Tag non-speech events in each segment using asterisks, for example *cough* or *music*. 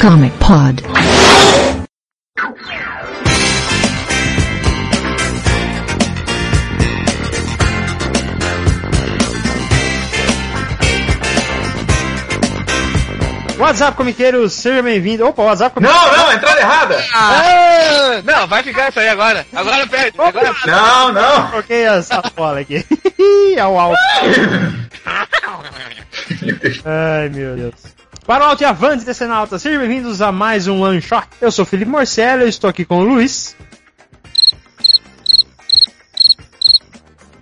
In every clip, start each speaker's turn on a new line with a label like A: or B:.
A: Comic Pod.
B: WhatsApp Comiqueiros, seja bem-vindo. Opa, WhatsApp Comiqueiros.
C: Não, não, entrada errada.
D: Ah, não, vai ficar isso aí agora. Agora perde. Agora
C: Não, não.
B: Coloquei a sacola aqui. *laughs* Ao alto. *laughs* Ai, meu Deus. Para o Alto e Avante, Decenalta, sejam bem-vindos a mais um One Shot. Eu sou o Felipe Morcello, eu estou aqui com o Luiz.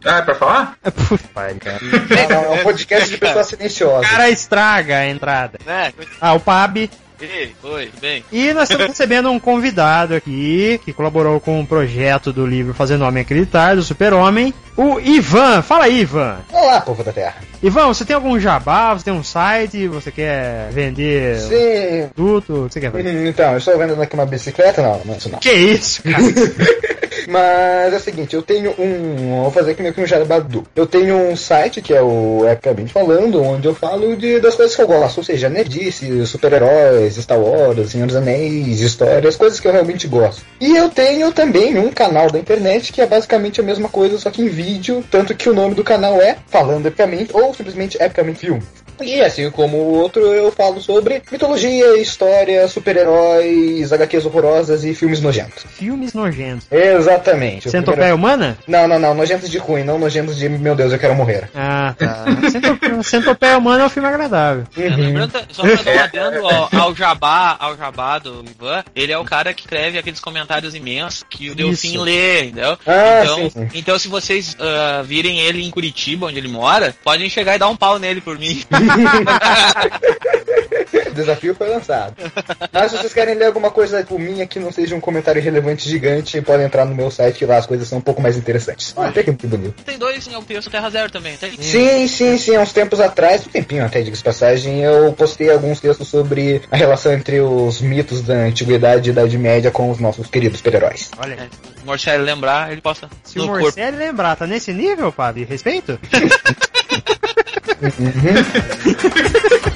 C: Ah, é pra falar?
B: Puta, pai, cara.
E: Não, não, é um podcast de pessoas
B: O
E: silenciosas.
B: cara estraga a entrada.
D: né?
B: Ah, o Pab.
D: Ei, oi, bem.
B: E nós estamos *laughs* recebendo um convidado aqui, que colaborou com o projeto do livro Fazendo Homem Acreditar, do Super-Homem, o Ivan. Fala aí, Ivan.
E: Olá, povo da Terra.
B: Ivan, você tem algum jabá? Você tem um site? Você quer vender
E: Sim.
B: produto? O que você quer fazer?
E: Então, eu estou vendendo aqui uma bicicleta. Não, não, isso não.
B: Que isso, cara? *laughs*
E: Mas é o seguinte, eu tenho um. Vou fazer aqui meio que um jabadu. Eu tenho um site que é o Epicamente Falando, onde eu falo de, das coisas que eu gosto, ou seja, nerdice, super-heróis, Star Wars, Senhor dos Anéis, histórias, coisas que eu realmente gosto. E eu tenho também um canal da internet que é basicamente a mesma coisa, só que em vídeo, tanto que o nome do canal é Falando Epicamente ou simplesmente Epicamente Film. E assim como o outro, eu falo sobre mitologia, história, super-heróis, HQs horrorosas e filmes nojentos.
B: Filmes nojentos.
E: Exatamente.
B: Centopeia humana?
E: Não, não, não. Nojentos de ruim, não nojentos de meu Deus, eu quero morrer.
B: Ah, tá. Centopeia, Centopeia humana é um filme agradável.
D: É, Lembrando, só pra ao, ao jabá, ao jabá do Ivan, ele é o cara que escreve aqueles comentários imensos que o Delfim
B: Isso.
D: lê, entendeu?
E: Ah,
D: então,
E: sim, sim.
D: então se vocês ah, virem ele em Curitiba, onde ele mora, podem chegar e dar um pau nele por mim. *laughs*
E: O *laughs* desafio foi lançado. Mas se vocês querem ler alguma coisa por minha que não seja um comentário relevante gigante, podem entrar no meu site que lá as coisas são um pouco mais interessantes. Até que muito bonito.
D: Tem dois em Alpeço Terra Zero também, tem?
E: Sim, sim, sim. Há uns tempos atrás, um tempinho até, diga-se de passagem, eu postei alguns textos sobre a relação entre os mitos da Antiguidade e Idade Média com os nossos queridos super-heróis.
B: Olha,
D: É, o Morcelli lembrar, ele posta
B: se o
D: corpo.
B: Morcelli lembrar, tá nesse nível, Pab? Respeito? *laughs*
F: Do *laughs*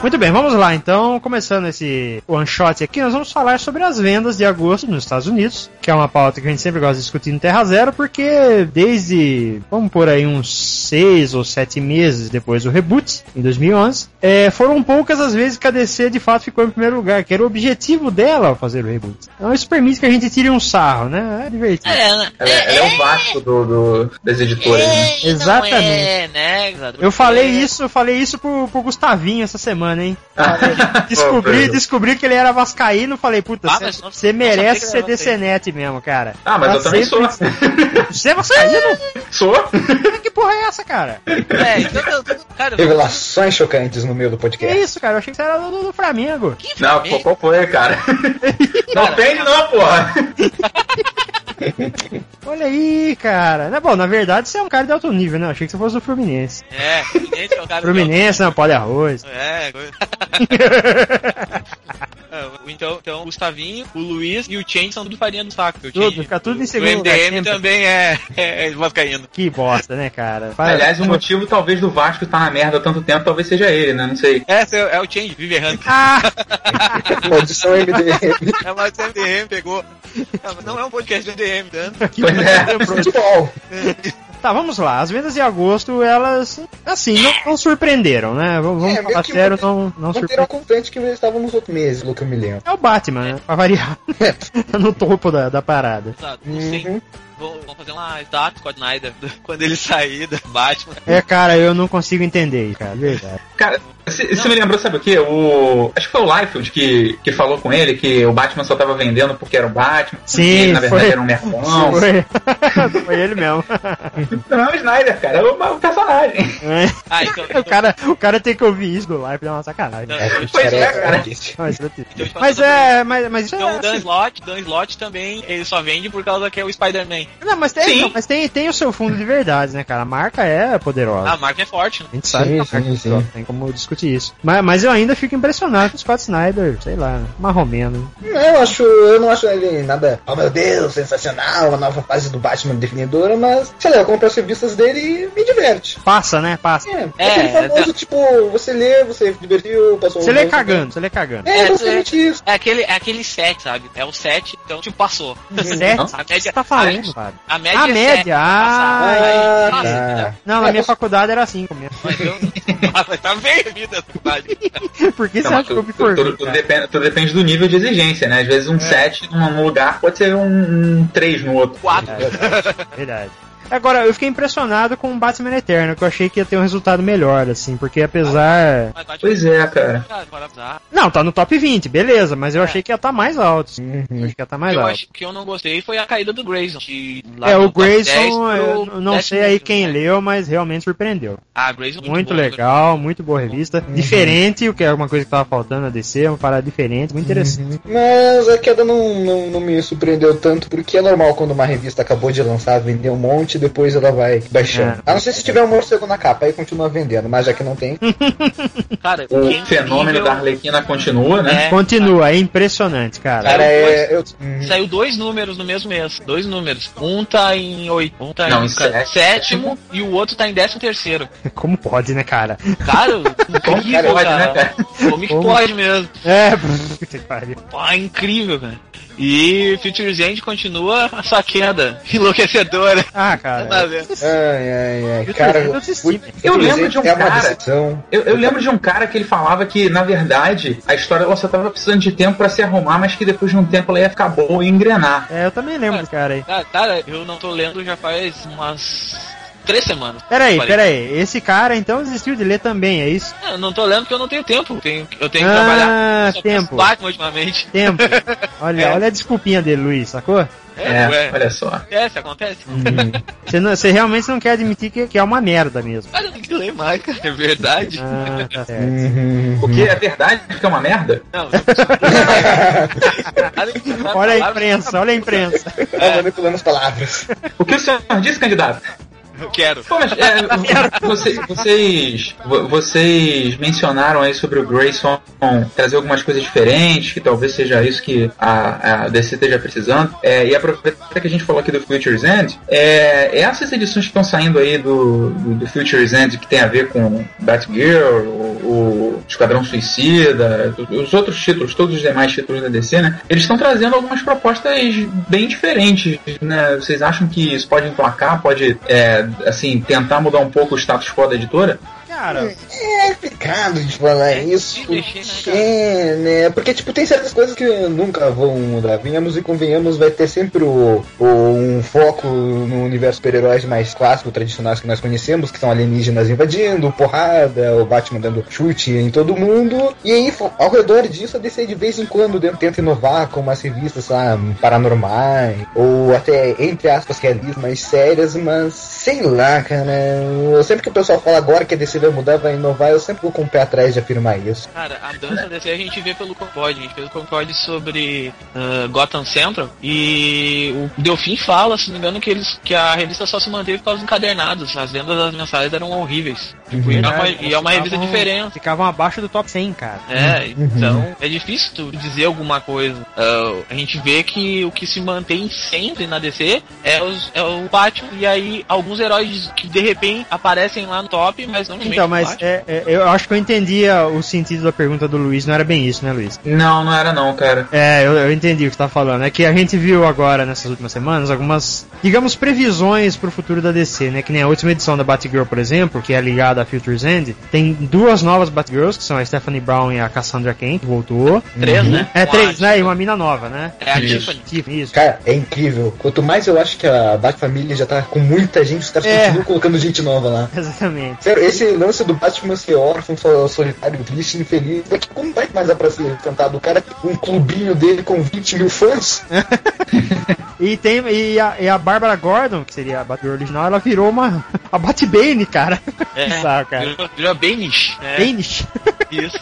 B: Muito bem, vamos lá. Então, começando esse one shot aqui, nós vamos falar sobre as vendas de agosto nos Estados Unidos, que é uma pauta que a gente sempre gosta de discutir no Terra Zero, porque desde, vamos por aí, uns seis ou sete meses depois do reboot, em 2011, é, foram poucas as vezes que a DC de fato ficou em primeiro lugar, que era o objetivo dela ao fazer o reboot. Então, isso permite que a gente tire um sarro, né? É divertido.
D: É, né?
C: Ela, ela é o Vasco do, do- das editoras, né?
D: É,
B: Exatamente.
D: não é, né?
B: Eu falei isso, eu falei isso pro, pro Gustavinho essa semana, hein? *laughs* Descobri,
C: Pô,
B: descobri que ele era vascaíno, falei, puta,
D: Ah,
B: você
D: mas não-
B: você merece ser DCNet mesmo, cara.
C: Ah, mas
B: Tá
C: eu também sou.
B: sempre- *laughs* Você é vascaíno?
C: Sou? *laughs*
B: que porra é essa, cara?
D: É, então, eu- eu- cara, eu-
E: Revelações chocantes no meio do
B: Que
E: podcast.
B: isso, cara? Eu achei que você era do, do- do Flamengo.
D: que
C: Não, pô, qual foi, cara? *laughs* Não ofende não, porra. *laughs*
B: Olha aí, cara. Não, bom, na verdade você é um cara de alto nível, né? Eu achei que você fosse do Fluminense.
D: É, Fluminense é o cara do-
B: Fluminense, não, pó de arroz.
D: É, *laughs* coisa- É, então, então, o Gustavinho, o Luiz e o Chen são tudo farinha do saco. O
B: Tudo,
D: Chen-
B: fica tudo em segundo
D: O
B: lugar
D: MDM também é, é, é vascaíno.
B: Que bosta, né, cara? Para-
C: Aliás, o motivo talvez do Vasco estar na merda há tanto tempo, talvez seja ele, né? Não sei.
D: Esse é, é o Chen, vive errando.
B: Ah! *laughs*
E: Maldição MDM.
D: É mais o MDM, pegou. Não é um podcast de MDM, tanto.
C: Pois é.
E: Futebol.
B: Tá, vamos lá. As vendas de agosto, elas, assim, não, não surpreenderam, né? Vamos,
E: É,
B: falar sério,
E: manter-
B: não, não surpreenderam.
E: constante que eles estavam nos outros meses, pelo que eu me lembro.
B: É o Batman, né? Pra variar. Tá *laughs* no topo da, da parada.
D: Não sei.
E: Uhum.
D: Fazer uma estátua Scott Snyder *laughs* quando ele sair da Batman.
B: É, cara, eu não consigo entender cara, de verdade.
C: Cara, você você me lembrou, sabe o quê? O. Acho que foi o Liefeld que, que falou com ele que o Batman só tava vendendo porque era o Batman.
B: Sim,
C: ele, na verdade
B: foi.
C: era um mercão. *laughs*
B: Foi, *laughs* foi ele mesmo.
C: Não, o Snyder, cara, é o, o personagem.
B: É.
D: Ah, então.
B: O cara, o cara tem que ouvir isso do live, é uma sacanagem.
D: Não,
E: É,
D: então,
C: Pois é, cara.
B: Mas, é
D: então,
B: mas é, mas, isso
D: Então
B: é
D: o Dan
B: assim,
D: Slott, Dan Slott também, ele só vende por causa que é o Spider-Man.
B: Não, mas tem, não, mas tem, tem o seu fundo de verdade, né, cara? A marca é poderosa.
D: A marca é forte, né?
B: A gente sabe
E: Sim,
B: que a marca é
E: sim,
B: poderosa, tem como discutir isso. Mas, mas eu ainda fico impressionado com o Scott Snyder, sei lá, marromeno.
E: Eu acho, eu não acho ele nada, oh meu Deus, sensacional, uma nova fase do Batman definidora, mas, sei lá, eu compro as revistas dele e me diverte.
B: Passa, né? Passa.
E: É,
D: É,
E: aquele famoso, tipo, você lê, você se divertiu, passou
B: Você
E: um
B: lê cagando, você lê cagando.
E: tempo. É, basicamente isso.
D: É aquele, é aquele set, sabe? É o set, então tipo passou.
B: Sete?
D: A
B: O que
D: média-
B: você tá falando, cara?
D: A média
B: A
D: é
B: média,
D: sete,
B: ah,
D: passar,
E: Ah,
D: aí-
E: tá.
B: Não, na minha faculdade era assim comigo.
D: Mas eu- *laughs* tá bem *laughs* *laughs*
B: Por que você acha que eu
C: tudo,
B: me
C: tudo-
B: formei?
C: tudo
B: cara?
C: depende, tudo depende do nível de exigência, né? Às vezes um 7 num num lugar pode ser um, um 3 no outro.
D: Quatro.
B: Verdade. Agora, eu fiquei impressionado com o Batman Eterno, que eu achei que ia ter um resultado melhor, assim, porque apesar.
D: Bate-
C: Pois é, cara.
D: Usar.
B: Não, tá no top 20, beleza, mas eu
D: É.
B: achei que ia estar mais alto. Sim. Eu achei que ia estar
D: O
B: mais
D: eu,
B: alto.
D: acho, o que eu não gostei foi a caída do Grayson.
B: É, o
D: top 10
B: Grayson, eu não sei
D: 10º,
B: aí quem
D: né?
B: leu, mas realmente surpreendeu.
D: Ah, Grayson
B: Muito
D: bom,
B: legal, muito boa revista. Diferente, o que é uma coisa que tava faltando a DC, uma parada diferente, muito interessante.
E: Mas a queda não, não, não me surpreendeu tanto, porque é normal quando uma revista acabou de lançar, vender um monte, depois ela vai baixando.
B: É.
E: A não ser se tiver um morcego na capa, aí continua vendendo, mas já que não tem. *laughs*
D: Cara,
C: O fenômeno
D: nível-
C: da Arlequina continua, né?
D: É,
B: Continua, é impressionante, cara.
E: Cara, é. Eu, hum,
D: Saiu dois números no mesmo mês. Dois números. Um tá em oito. Um tá
C: Não,
D: em
C: em sétimo.
D: sétimo e o outro tá em décimo terceiro. *laughs*
B: Como pode, né, cara?
D: Cara, *laughs*
C: Como que pode,
D: cara.
C: né, cara?
D: Como que pode mesmo?
B: É, puta que pariu.
D: Pô, é incrível, cara. E Futures End continua a sua queda enlouquecedora.
B: Ah,
D: Nada a
B: cara.
D: ver.
E: Ai, ai, ai.
B: Eu
E: Cara,
C: Eu lembro de um cara-. Eu, eu lembro de um cara que ele falava que, na verdade, a história ela só tava precisando de tempo pra se arrumar, mas que depois de um tempo ela ia ficar boa e engrenar.
B: É, eu também lembro desse cara aí.
D: Cara, cara, eu não tô lendo já faz umas três semanas.
B: Peraí, peraí. Esse cara então desistiu de ler também, é isso?
D: Eu não tô lendo porque eu não tenho tempo. Eu tenho, eu tenho que
B: Ah,
D: trabalhar. Só
B: tempo.
D: Batman ultimamente.
B: Tempo. *laughs* Olha,
D: É.
B: olha a desculpinha dele, Luiz, sacou?
D: É, ué.
C: olha só.
D: Acontece, acontece.
B: Você, não- você realmente não quer admitir que, que é uma merda mesmo.
D: Cara, eu tenho que ler mais, cara. É verdade.
B: Ah, tá certo.
E: Uhum.
C: O que é verdade que é uma merda?
D: Não. *laughs*
B: Olha a imprensa, olha a imprensa.
E: Tá manipulando as palavras.
C: O que o senhor disse, candidato?
D: Eu quero.
C: Mas, é, você- vocês, vo- vocês mencionaram aí sobre o Grayson trazer algumas coisas diferentes, que talvez seja isso que a, a DC esteja precisando. É, e aproveitar que a gente falou aqui do Future's End, é, essas edições que estão saindo aí do, do, do Future's End, que tem a ver com Batgirl, o, o Esquadrão Suicida, os outros títulos, todos os demais títulos da DC, né? Eles estão trazendo algumas propostas bem diferentes, né? Vocês acham que isso pode emplacar, pode, é, assim, tentar mudar um pouco o status quo da editora?
B: Cara,
E: É complicado de falar
D: É,
E: isso,
D: mexer, né,
E: porque, né? Porque, tipo, tem certas coisas que nunca vão mudar. Venhamos e convenhamos, vai ter sempre o, o- um foco no universo super-heróis mais clássico, tradicionais que nós conhecemos, que são alienígenas invadindo, porrada, o Batman dando chute em todo mundo. E aí, ao redor disso, a DC de vez em quando tenta inovar com umas revistas lá, paranormais, ou até, entre aspas, realistas mais sérias, mas sei lá, cara. Eu, sempre que o pessoal fala agora que a DC vai mudar, vai inovar, eu sempre vou com o pé atrás de afirmar isso.
D: Cara, a dança desse a gente vê pelo Concorde. A gente fez o Concorde sobre ah, Gotham Central. E o Delfim fala, se não me engano, que, eles, que a revista só se manteve por causa dos encadernados. As vendas das mensais eram horríveis. Tipo, e, é uma, e é uma revista
B: ficavam-
D: diferente.
B: Ficavam abaixo do top 100, cara.
D: É, então é difícil tu dizer alguma coisa. Ah, a gente vê que o que se mantém sempre na DC é, os- é o Batman e aí alguns heróis que de repente aparecem lá no top, mas não
B: Então, mas é, é, eu acho que eu entendia o sentido da pergunta do Luiz, não era bem isso, né, Luiz?
C: Não, não era não, cara.
B: É, eu, eu entendi o que você tá falando. É que a gente viu agora, nessas últimas semanas, algumas, digamos, previsões pro futuro da DC, né? Que nem a última edição da Batgirl, por exemplo, que é ligada a Future's End, tem duas novas Batgirls, que são a Stephanie Brown e a Cassandra Cain, que voltou.
D: três, né?
B: É,
D: Com
B: três, né? E uma mina nova, né?
D: É a
C: Isso.
D: Tiffany.
B: Tiffany, Isso.
E: Cara, é incrível. Quanto mais eu acho que a Bat-Família já tá com muita gente, os caras
B: É.
E: continuam colocando gente nova lá. *laughs*
B: Exatamente.
E: Sério, esse lance do Batman ser órfão, sol- solitário, triste, infeliz, daqui como vai mais dar pra ser cantado? O cara um clubinho dele com 20 mil fãs? *laughs*
B: E tem e a, e a Barbara Gordon, que seria a Batgirl original, ela virou uma a Batbane, cara.
D: É, *laughs*
B: Bizarro, cara.
D: virou, virou bem niche. É,
B: Banish. *laughs*
D: isso.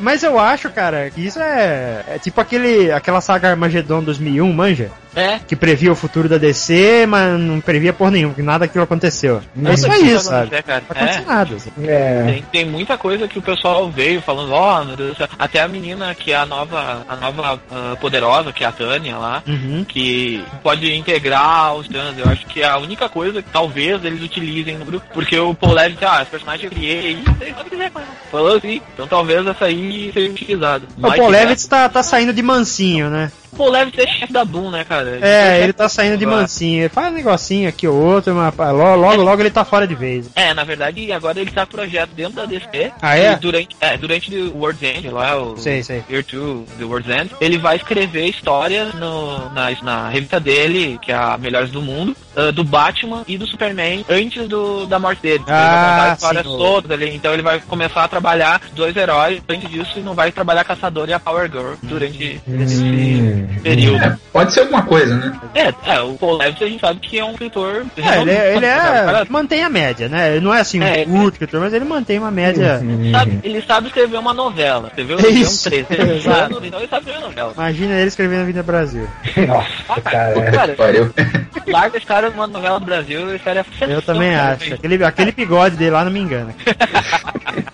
B: Mas eu acho, cara, que isso é, é tipo aquele aquela saga Armageddon 2001, manja?
D: É.
B: Que previa o futuro da DC, mas não previa por nenhum, que nada daquilo aconteceu. É isso aí,
D: Não
B: sabe?
D: acontecer, cara.
B: Não aconteceu
D: É.
B: nada.
E: É.
D: Tem, tem muita coisa que o pessoal veio falando, ó, meu Deus do céu. Até a menina que é a nova, a nova ah, poderosa, que é a Tânia lá,
B: Uhum.
D: que pode integrar os Thanos. Eu acho que é a única coisa que talvez eles utilizem no grupo, porque o Paul Levitt, ah, esse personagem eu criei, e sei lá o que quiser com ela. Falou assim, então talvez essa aí seja utilizada.
B: O
D: Mas
B: Paul
D: de
B: Levitz tá, tá saindo de mansinho, né?
D: Paul Levitt é chefe da Boom, né, cara?
B: É, ele tá saindo de mansinho. Ele faz um negocinho aqui ou outro, mas logo, logo, logo ele tá fora de vez.
D: É, na verdade, agora ele tá projeto dentro da DC.
B: Ah, é?
D: Durante, é, durante o World's End, lá, o
B: Sei, sei.
D: Year 2 do World's End, ele vai escrever histórias no, na, na revista dele, que é a Melhores do Mundo, ah, do Batman e do Superman antes do, da morte dele. Então, ele vai
B: Ah, sim,
D: todas ali. Então ele vai começar a trabalhar dois heróis antes disso e não vai trabalhar Caçador e a Power Girl durante esse
E: Hum.
D: Período.
C: É, pode ser alguma coisa, né?
D: É, é, o Paul Levitt a gente sabe que é um escritor.
B: É, ele, é- ele é. Mantém a média, né? Ele não é assim um
D: É,
B: curto escritor, mas ele mantém uma média.
D: sabe- ele sabe escrever uma novela, entendeu?
B: É
D: Ele
B: isso.
D: um *laughs* 13 anos, então ele sabe escrever novela.
B: Imagina ele escrevendo a Vida Brasil.
E: Nossa, cara.
D: Cara,
C: Pariu. *laughs*
D: larga esse cara numa novela do Brasil, esse cara é
B: Eu também acho. Aquele, aquele bigode dele lá não me engana. *laughs*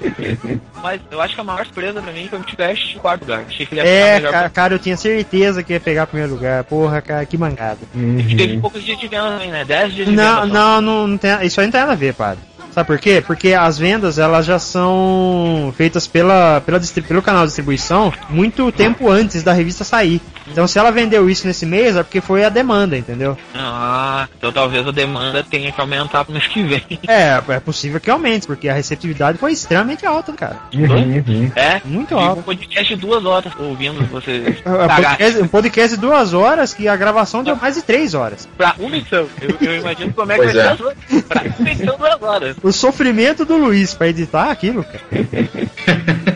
D: Mas eu acho que a maior surpresa pra mim foi o Tiveste em quarto lugar. Achei que ele ia
B: É,
D: melhor.
B: cara, cara, eu tinha certeza que ia pegar primeiro lugar. Porra, cara, que mangada.
D: E teve poucos dias de venda também, né? 10 dias de
B: Não,
D: venda.
B: não, não, não tem, isso aí não tem nada a ver, padre. Sabe por quê? Porque as vendas elas já são feitas pela, pela pelo canal de distribuição muito tempo antes da revista sair. Então se ela vendeu isso nesse mês é porque foi a demanda, entendeu?
D: Ah, então talvez a demanda tenha que aumentar pro mês que vem.
B: É, é possível que aumente, porque a receptividade foi extremamente alta, cara.
E: Uhum.
D: É?
B: Muito alto.
D: um podcast de duas horas ouvindo você *laughs*
B: É, um podcast- Um podcast de duas horas que a gravação deu mais de três horas.
D: pra uma edição. Eu, eu imagino como é que
C: Pois
D: vai
C: é.
D: ser pra uma edição duas horas.
B: O sofrimento do Luiz pra editar aquilo, cara.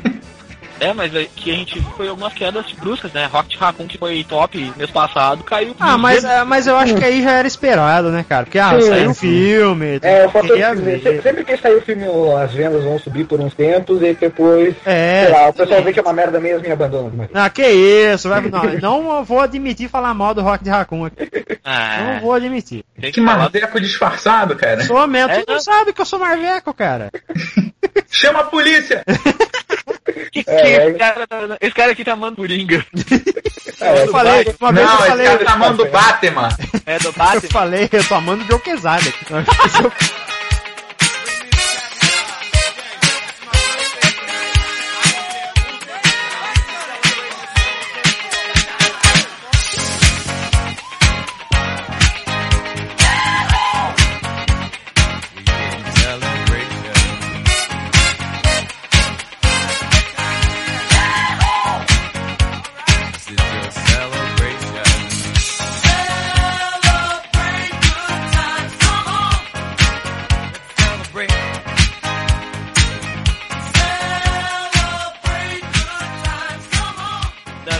B: *laughs*
D: É, mas é que a gente foi algumas quedas bruscas, né? Rocket Raccoon, que foi top mês passado, caiu.
B: Ah, mas, é, mas eu acho que aí já era esperado, né, cara? Porque, ah,
E: Sim,
B: saiu
E: sim.
B: filme,
E: É, o se- sempre que sair o filme, as vendas vão subir por uns tempos e depois,
B: É.
E: sei lá, o pessoal vê que é uma merda mesmo e abandona. Mas...
B: Ah, que isso, vai, não, não vou admitir falar mal do Rock de Raccoon aqui. *laughs*
D: Ah,
B: Não vou admitir.
D: tem
C: Que
D: falar.
C: marveco disfarçado, cara.
B: Sou mesmo,
D: É,
B: tu não
D: não.
B: sabe que eu sou marveco, cara. *laughs*
C: Chama a polícia! *laughs*
D: Que, que
E: É,
D: esse, cara tá, esse cara aqui tá amando Coringa. *laughs*
E: É,
B: Eu falei, uma vez
C: Não,
B: eu
C: esse
B: falei,
C: cara tá amando o Batman.
D: É do
B: eu
D: Batman.
B: falei, eu tô amando o *laughs*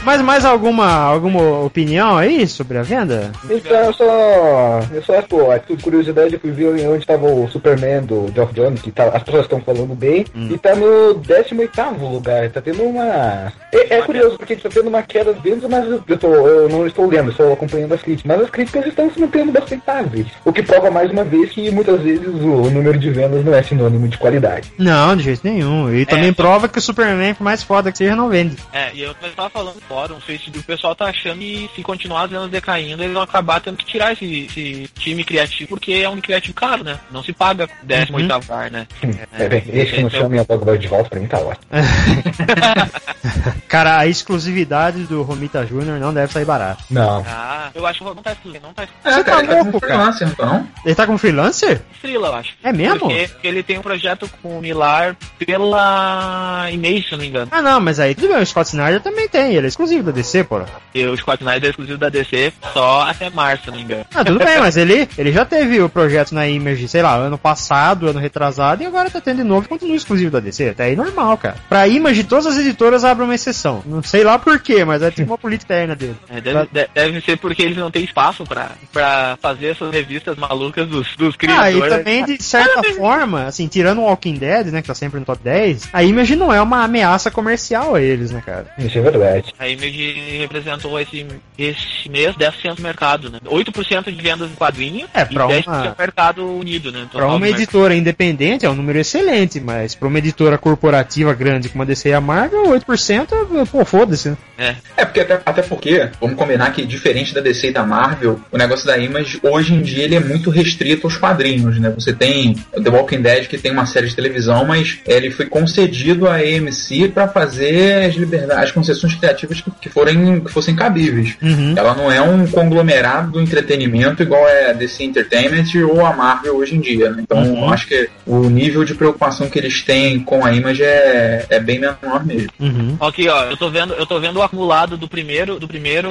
B: Mas mais alguma, alguma opinião aí sobre a venda?
E: Então eu só. Eu só, pô, título de curiosidade, eu fui ver onde tava o Superman do Geoff Jones, que tá, as pessoas estão falando bem, e tá no 18 lugar. Tá tendo uma. É, é curioso, porque tá tendo uma queda dentro, mas eu, eu tô, eu não estou lendo, estou acompanhando as críticas. Mas as críticas estão se mantendo bastante estáveis. O que prova mais uma vez que muitas vezes o número de vendas não é sinônimo de qualidade.
B: Não, de jeito nenhum. E também prova que o Superman, por mais foda que seja, não vende.
D: É, e eu tava falando sei se o pessoal tá achando que se continuar as vendas decaindo, eles vão acabar tendo que tirar esse, esse time criativo, porque é um criativo caro, né? Não se paga 18
B: Uhum.
D: lugar, né? *laughs*
E: É, desde que não
D: então-
E: chame a Dogboy de volta, pra mim tá ótimo. *laughs*
B: Cara, a exclusividade do Romita Jr. não deve sair barato.
E: Não.
D: Ah, eu acho que não tá exclusivo, não tá
C: É,
B: Você
C: cara,
B: tá
C: ele tá
B: louco,
C: como
B: cara?
C: freelancer, então.
B: Ele tá como freelancer?
D: estrela, eu acho.
B: É mesmo?
D: Porque ele tem um projeto com o Milar pela Image, se não me engano.
B: Ah, não, mas aí tudo bem, o Scott Snyder também tem, ele é exclusivo da DC, pô.
D: E o Scott Snyder é exclusivo da DC só até março, se não me engano.
B: Ah, tudo bem, mas ele, ele já teve o projeto na Image, sei lá, ano passado, ano retrasado, e agora tá tendo de novo continua exclusivo da DC. Até aí normal, cara. Pra Image, todas as editoras abrem uma exceção. Não sei lá por quê, mas é tipo uma política interna dele.
D: É, deve, de- deve ser porque eles não têm espaço pra, pra fazer essas revistas malucas dos, dos
B: Ah, e
D: criadores.
B: também, de certa *laughs* forma, assim, tirando o Walking Dead, né, que tá sempre no top 10, a Image não é uma ameaça comercial a eles, né, cara?
E: Isso é verdade.
D: A Image representou esse, esse mês 10% do mercado, né? 8% de vendas em quadrinho
B: É,
D: e
B: pra
D: 10%
B: uma-
D: do mercado unido, né? Total
B: uma editora independente é um número excelente, mas pra uma editora corporativa grande como a DC e a Marvel, 8%, pô, foda-se, né?
D: É.
C: É, porque até, até porque, vamos combinar que diferente da DC e da Marvel, o negócio da Image, hoje em dia, ele é muito restrito aos quadrinhos, né? Você tem The Walking Dead, que tem uma série de televisão, mas ele foi concedido à AMC para fazer as liberdades, as concessões criativas que, forem, que fossem cabíveis.
B: Uhum.
C: Ela não é um conglomerado do entretenimento igual é a DC Entertainment ou a Marvel hoje em dia, né? Então,
B: Uhum.
C: eu acho que o nível de preocupação que eles têm com a Image é, é bem menor mesmo.
B: Uhum.
D: Aqui, ó, eu tô vendo, eu tô vendo o acumulado do primeiro, do primeiro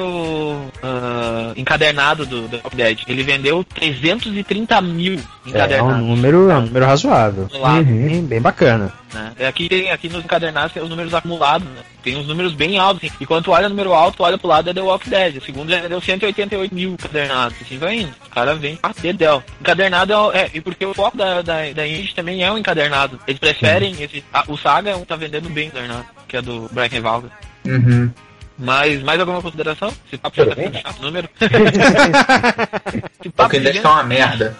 D: ah, encadernado do, do Dead. Ele vendeu 330 mil
B: É um
D: encadernados.
B: número, é um número razoável.
D: Lá.
B: Bem, bem bacana.
D: Né? É, Aqui tem aqui nos encadernados tem os números acumulados, né? Tem uns números bem altos, assim. E quando tu olha o número alto, tu olha pro lado é The Walking Dead. O segundo já deu 188 mil encadernados. Assim vai indo. O cara vem a dedéu. Encadernado é, o- é. E porque o foco da, da, da Indie também é o encadernado. Eles preferem esse. a- o Saga é um que tá vendendo bem encadernado, que é do Brian Revalga.
C: Uhum.
D: Mas mais alguma consideração? Esse papo já tá ficando chato, *laughs* número. Esse papo
C: Walking Dead
D: gigante.
C: tá uma merda.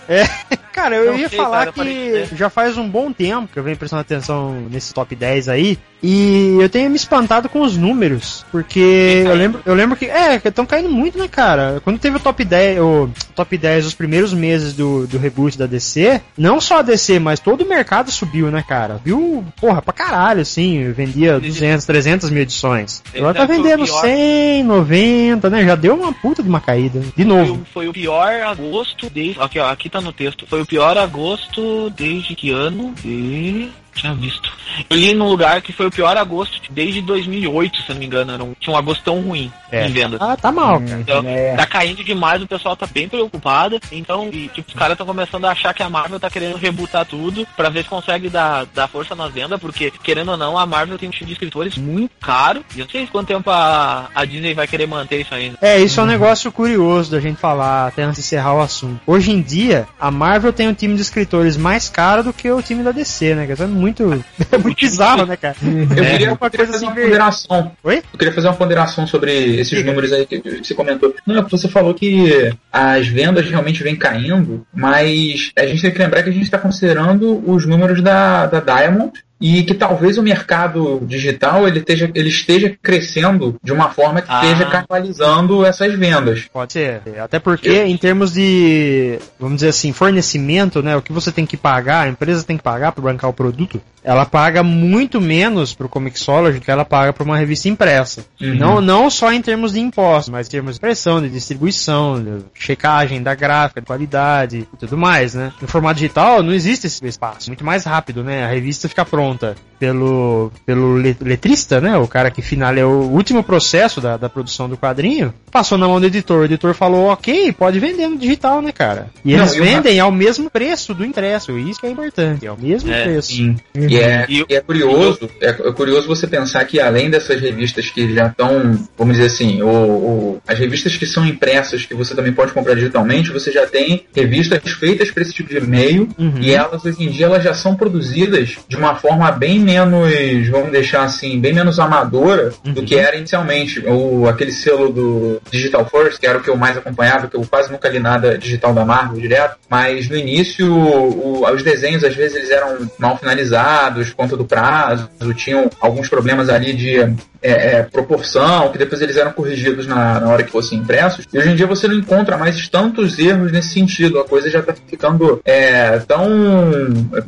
B: Cara, eu
D: Não
B: ia
D: sei,
B: falar
D: cara,
B: que já faz um bom tempo que eu venho prestando atenção nesse top 10 aí. E eu tenho me espantado com os números. Porque eu lembro, eu lembro que. É, que estão caindo muito, né, cara? Quando teve o top 10, o top 10 os primeiros meses do, do reboot da DC, não só a DC, mas todo o mercado subiu, né, cara? Viu, porra, pra caralho, assim. Vendia 200, 300 mil edições. Agora tá
D: foi o
B: vendendo
D: pior.
B: 100, 90, né? Já deu uma puta de uma caída. De
D: Foi
B: novo.
D: o, foi o pior agosto desde. Aqui, ó, aqui tá no texto. Foi o pior agosto desde que ano? De. Tinha visto. Eu li num lugar que foi o pior agosto desde 2008, se eu não me engano. Era um, tinha um agosto tão ruim
B: É.
D: em vendas.
B: Ah, tá mal, cara.
D: Então,
E: É.
D: tá caindo demais, o pessoal tá bem preocupado. Então, e, tipo, os caras estão começando a achar que a Marvel tá querendo rebutar tudo pra ver se consegue dar, dar força nas vendas, porque, querendo ou não, a Marvel tem um time de escritores muito caro. E eu não sei quanto tempo a, a Disney vai querer manter isso ainda.
B: É, isso é um negócio curioso da gente falar até antes de encerrar o assunto. Hoje em dia, a Marvel tem um time de escritores mais caro do que o time da DC, né? Isso é muito, *laughs* é muito bizarro, né, cara?
C: Eu
B: É,
C: queria,
B: uma
C: eu queria
B: coisa
C: fazer
B: assim,
C: uma
B: ver-
C: ponderação.
B: Oi?
C: Eu queria fazer uma ponderação sobre esses
B: Diga.
C: números aí que, você comentou. Não, é você falou que as vendas realmente vêm caindo, mas a gente tem que lembrar que a gente está considerando os números da, da Diamond e que talvez o mercado digital ele esteja, ele esteja crescendo de uma forma que
D: Ah.
C: esteja canalizando essas vendas.
B: Pode ser. Até porque, em termos de, vamos dizer assim, fornecimento, né? O que você tem que pagar, a empresa tem que pagar para bancar o produto, ela paga muito menos pro Comixology do que ela paga para uma revista impressa.
C: Uhum.
B: Não, não só em termos de impostos, mas em termos de impressão, de distribuição, de checagem da gráfica, de qualidade e tudo mais, né? No formato digital não existe esse espaço. Muito mais rápido, né? A revista fica pronta pelo, pelo le- letrista, né? O cara que final é o último processo da, da produção do quadrinho. Passou na mão do editor. O editor falou, ok, pode vender no digital, né, cara? E
C: Não,
B: eles
C: e o-
B: vendem ao mesmo preço do impresso. Isso que é importante. É o mesmo
D: É,
B: preço.
C: Sim. E é,
D: E
C: é curioso, é, é curioso você pensar que além dessas revistas que já estão, vamos dizer assim, o, o- as revistas que são impressas, que você também pode comprar digitalmente, você já tem revistas feitas para esse tipo de meio,
B: Uhum.
C: e elas hoje em dia elas já são produzidas de uma forma bem menos, vamos deixar assim, bem menos amadora do
B: Uhum.
C: que era inicialmente. O, aquele selo do Digital First, que era o que eu mais acompanhava, que eu quase nunca li nada digital da Marvel direto, mas no início o- os desenhos às vezes eles eram mal finalizados conta do prazo, tinham alguns problemas ali de é, é, proporção, que depois eles eram corrigidos na, na hora que fossem impressos. E hoje em dia você não encontra mais tantos erros nesse sentido. A coisa já está ficando é, tão,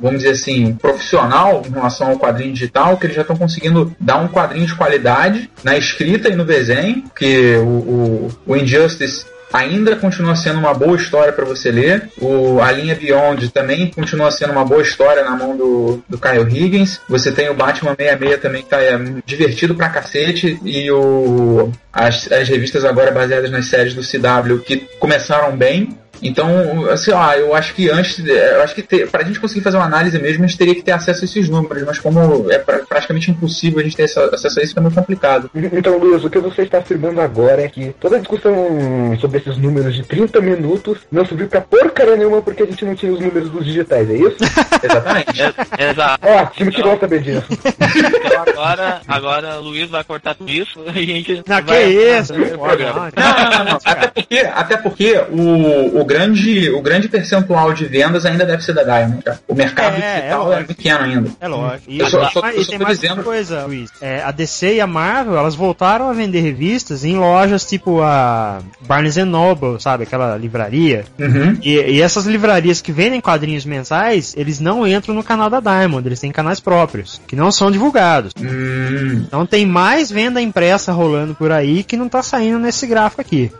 C: vamos dizer assim, profissional em relação ao quadrinho digital que eles já estão conseguindo dar um quadrinho de qualidade na escrita e no desenho, que o, o, o Injustice ainda continua sendo uma boa história para você ler. O, a linha Beyond também continua sendo uma boa história na mão do, do Kyle Higgins. Você tem o Batman 66 também que tá é, divertido pra cacete. E o, as, as revistas agora baseadas nas séries do CW que começaram bem. Então, assim, ó, eu acho que antes, eu acho que ter, pra gente conseguir fazer uma análise mesmo, a gente teria que ter acesso a esses números, mas como é pra- praticamente impossível a gente ter essa- acesso a isso, fica muito complicado.
E: Então, Luiz, o que você está afirmando agora é que toda a discussão sobre esses números de 30 minutos não serviu pra porcaria nenhuma porque a gente não tinha os números dos digitais, é isso? *laughs*
C: Exatamente.
D: É- Exato.
E: Ótimo, que bom saber disso.
D: Então agora, agora o Luiz vai cortar tudo isso e a gente.
B: Não, que
D: vai
B: isso?
D: fazer o programa.
C: Não, não, não. Até porque, até porque o, o, grande, o grande percentual de vendas ainda deve ser da Diamond. cara. O mercado
B: É, é
C: digital é,
B: lógico.
C: pequeno ainda.
B: É lógico. E,
C: Eu só- só- eu só
B: tem mais
C: dizendo-
B: coisa, Luiz. É, a DC e a Marvel, elas voltaram a vender revistas em lojas tipo a Barnes Noble, sabe? Aquela livraria.
C: Uhum.
B: E, e essas livrarias que vendem quadrinhos mensais, eles não entram no canal da Diamond, eles têm canais próprios, que não são divulgados.
C: Hum,
B: Então tem mais venda impressa rolando por aí que não tá saindo nesse gráfico aqui.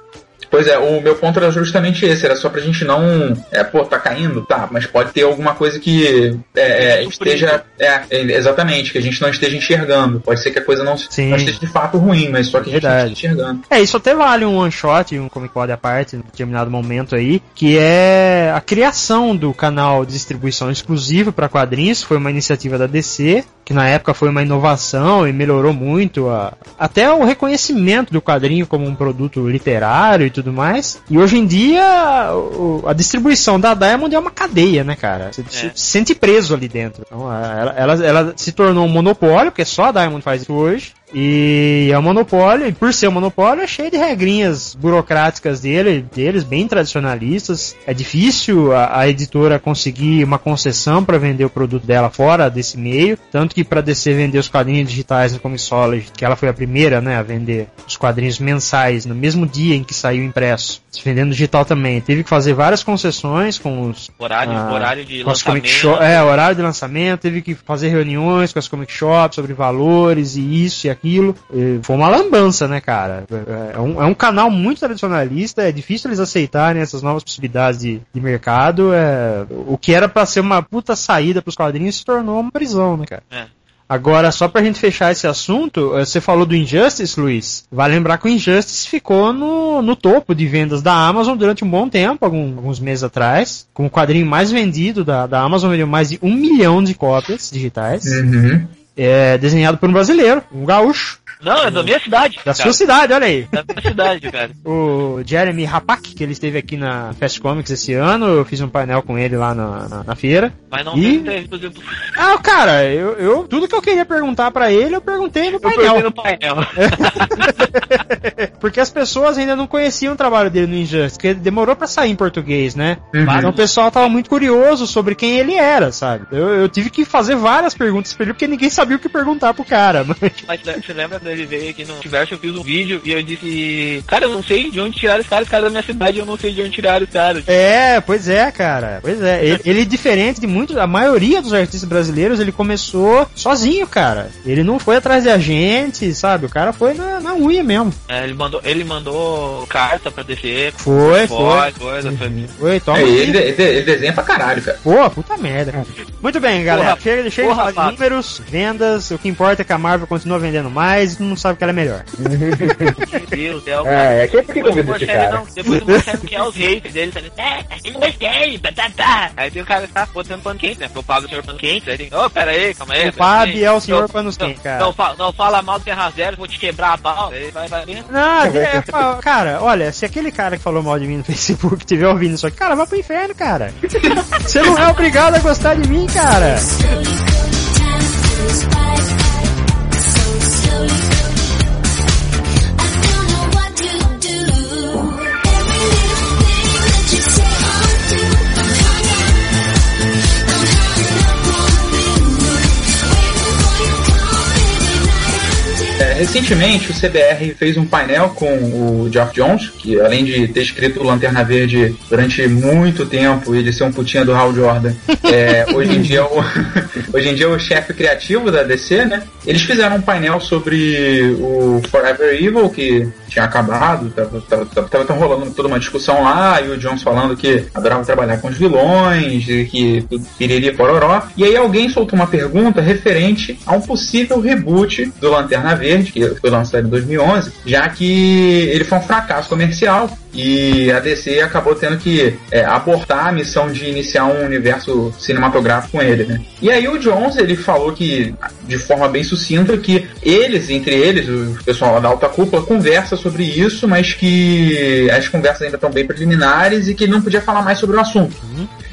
C: Pois é, o meu ponto era justamente esse, era só pra gente não. É, pô, tá caindo? Tá, mas pode ter alguma coisa que é, é, esteja. É, é, exatamente, que a gente não esteja enxergando. Pode ser que a coisa não,
B: Sim.
C: não esteja de fato ruim, mas só que a gente
B: Verdade.
C: não esteja enxergando.
B: É, isso até vale um one shot, um Comic Pod à parte, em determinado momento aí, que é a criação do canal de distribuição exclusivo para quadrinhos, foi uma iniciativa da DC, que na época foi uma inovação e melhorou muito a, até o reconhecimento do quadrinho como um produto literário e tudo mais. E hoje em dia o- a distribuição da Diamond é uma cadeia, né, cara? Você se se sente preso ali dentro. Então, ela, ela, ela se tornou um monopólio, porque só a Diamond faz isso hoje. E é um monopólio, e por ser um monopólio, é cheio de regrinhas burocráticas dele, deles, bem tradicionalistas. É difícil a, a editora conseguir uma concessão para vender o produto dela fora desse meio. Tanto que para DC vender os quadrinhos digitais no Comixology, que ela foi a primeira né, a vender os quadrinhos mensais no mesmo dia em que saiu impresso, se vendendo digital também, teve que fazer várias concessões com os
D: Horário,
B: Ah,
D: horário de lançamento.
B: comic é, horário de lançamento, teve que fazer reuniões com as comic shops sobre valores e isso e aquilo. E foi uma lambança, né, cara? É, é um, é um canal muito tradicionalista, é difícil eles aceitarem essas novas possibilidades de, de mercado. É, o que era pra ser uma puta saída pros quadrinhos se tornou uma prisão, né, cara?
D: É.
B: Agora, só pra gente fechar esse assunto, eh, você falou do Injustice, Luiz. Vai lembrar que o Injustice ficou no, no topo de vendas da Amazon durante um bom tempo, algum- alguns meses atrás. Com o quadrinho mais vendido da, da Amazon, vendeu mais de um milhão de cópias digitais.
C: Uhum.
B: É desenhado por um brasileiro, um gaúcho,
D: Não, é da minha cidade.
B: da
D: cara.
B: sua cidade, olha aí.
D: Da minha cidade, cara. *laughs*
B: O Jeremy Rapak, que ele esteve aqui na Fast Comics esse ano, eu fiz um painel com ele lá na, na, na feira.
D: Mas não por exemplo,
B: Ah, cara, eu, eu tudo que eu queria perguntar pra ele, eu perguntei no
D: eu
B: painel.
D: perdi no painel. *laughs*
B: Porque as pessoas ainda não conheciam o trabalho dele no Injustice, porque ele demorou pra sair em português, né?
C: Uhum.
B: Então o pessoal tava muito curioso sobre quem ele era, sabe? Eu, eu tive que fazer várias perguntas pra ele, porque ninguém sabia o que perguntar pro cara. *laughs* Mas...
D: Mas né, você lembra dele veio aqui no Universo, eu fiz um vídeo e eu disse, cara, eu não sei de onde tirar esse cara, esse cara é da minha cidade, eu não sei de onde tirar esse cara.
B: É, pois é, cara. Pois é. Ele, ele, diferente de muitos, a maioria dos artistas brasileiros, ele começou sozinho, cara. Ele não foi atrás de agente, sabe? O cara foi na, na unha mesmo.
D: É, ele mandou, ele mandou carta pra DC,
B: Foi,
D: foi,
B: foi.
D: coisa, foi.
B: Foi, toma
C: É, ele, ele, ele desenha pra caralho, cara.
B: Pô, puta merda. cara. Muito bem, galera.
D: Porra,
B: chega chega de
D: porra,
B: falar de números, vendas. O que importa é que a Marvel continua vendendo mais não sabe que ela é melhor. *laughs*
D: Meu Deus, é algo.
E: Ah, é quem por que convida esse cara?
D: não, depois do Marcelo que é os haters dele, tá ligado? É, eu não gostei, tá, tá, tá. Aí tem o cara que tá botando pano quente, né? Porque eu pago o senhor pano quente, aí tem, ô, pera aí, calma aí.
B: O Fábio é o senhor
D: Não,
B: panos
D: não,
B: quentes, cara.
D: Não, fa- não fala mal do Terra Zero, vou te quebrar a pau. Aí vai, vai.
B: Não, é, fa- cara, olha, se aquele cara que falou mal de mim no *laughs* Facebook tiver ouvindo isso aqui, cara, vai pro inferno, cara. *laughs* Você não é obrigado a gostar de mim, cara.
C: Recentemente, o CBR fez um painel com o Geoff Jones, que além de ter escrito Lanterna Verde durante muito tempo e de ser um putinha do Hal Jordan, é, *laughs* hoje, em dia é o, *laughs* hoje em dia é o chefe criativo da DC, né? Eles fizeram um painel sobre o Forever Evil, que tinha acabado, tava, tava, tava, tava rolando toda uma discussão lá, e o Jones falando que adorava trabalhar com os vilões, e que tudo piriri pororó. E aí alguém soltou uma pergunta referente a um possível reboot do Lanterna Verde, que foi lançado em 2011, já que ele foi um fracasso comercial e a DC acabou tendo que é, abortar a missão de iniciar um universo cinematográfico com ele, né? E aí o Jones, ele falou que, de forma bem sucinta, que eles, entre eles, o pessoal da alta cúpula, conversa sobre isso, mas que as conversas ainda estão bem preliminares e que ele não podia falar mais sobre o assunto.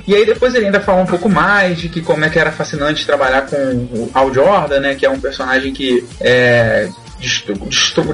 C: E aí depois ele ainda fala um pouco mais de que como é que era fascinante trabalhar com o Al Jordan, né? Que é um personagem que é,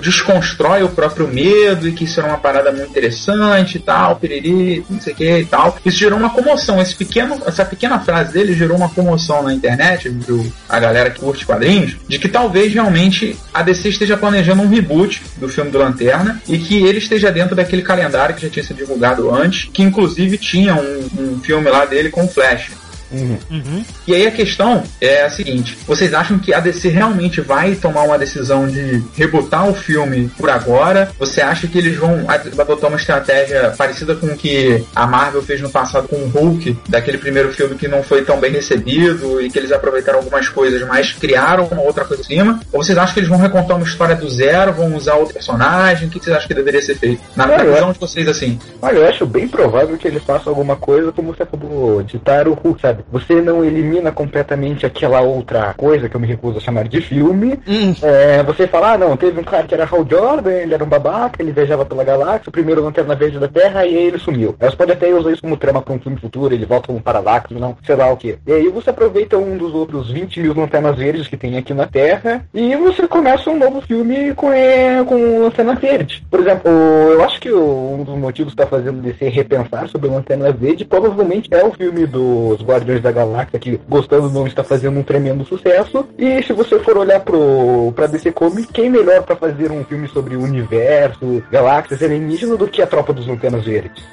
C: desconstrói o próprio medo e que isso era uma parada muito interessante e tal, piriri, não sei o que e tal. Isso gerou uma comoção. Esse pequeno, essa pequena frase dele gerou uma comoção na internet, entre a galera que curte quadrinhos, de que talvez realmente a DC esteja planejando um reboot do filme do Lanterna e que ele esteja dentro daquele calendário que já tinha sido divulgado antes, que inclusive tinha um, um filme lá dele com o Flash.
B: Uhum.
C: E aí a questão é a seguinte: vocês acham que a DC realmente vai tomar uma decisão de rebootar o filme por agora? Você acha que eles vão ad- adotar uma estratégia parecida com o que a Marvel fez no passado com o Hulk, daquele primeiro filme que não foi tão bem recebido e que eles aproveitaram algumas coisas, mas criaram uma outra coisa em cima? Ou vocês acham que eles vão recontar uma história do zero, vão usar outro personagem? O que vocês acham que deveria ser feito? Na, na
E: Olha,
C: visão de vocês, assim.
E: Olha, eu acho bem provável que eles façam alguma coisa como você acabou de citar o Hulk, sabe? Você não elimina completamente aquela outra coisa que eu me recuso a chamar de filme.
B: Hum.
E: É, você fala, ah, não, teve um cara que era Hal Jordan, ele era um babaca, ele viajava pela galáxia, o primeiro lanterna verde da Terra, e aí ele sumiu. Aí você pode até usar isso como trama pra um filme futuro, ele volta como Parallax, não, sei lá o que. E aí você aproveita um dos outros 20 mil lanternas verdes que tem aqui na Terra, e você começa um novo filme com, é, com lanterna verde. Por exemplo, eu acho que um dos motivos que tá fazendo DC repensar sobre o Lanterna Verde provavelmente é o filme dos Guardiões da Galáxia, que gostando ou não está fazendo um tremendo sucesso. E se você for olhar pro, pra DC Comics, quem melhor pra fazer um filme sobre o universo, galáxias alienígenas do que a Tropa dos Lanternas Verdes?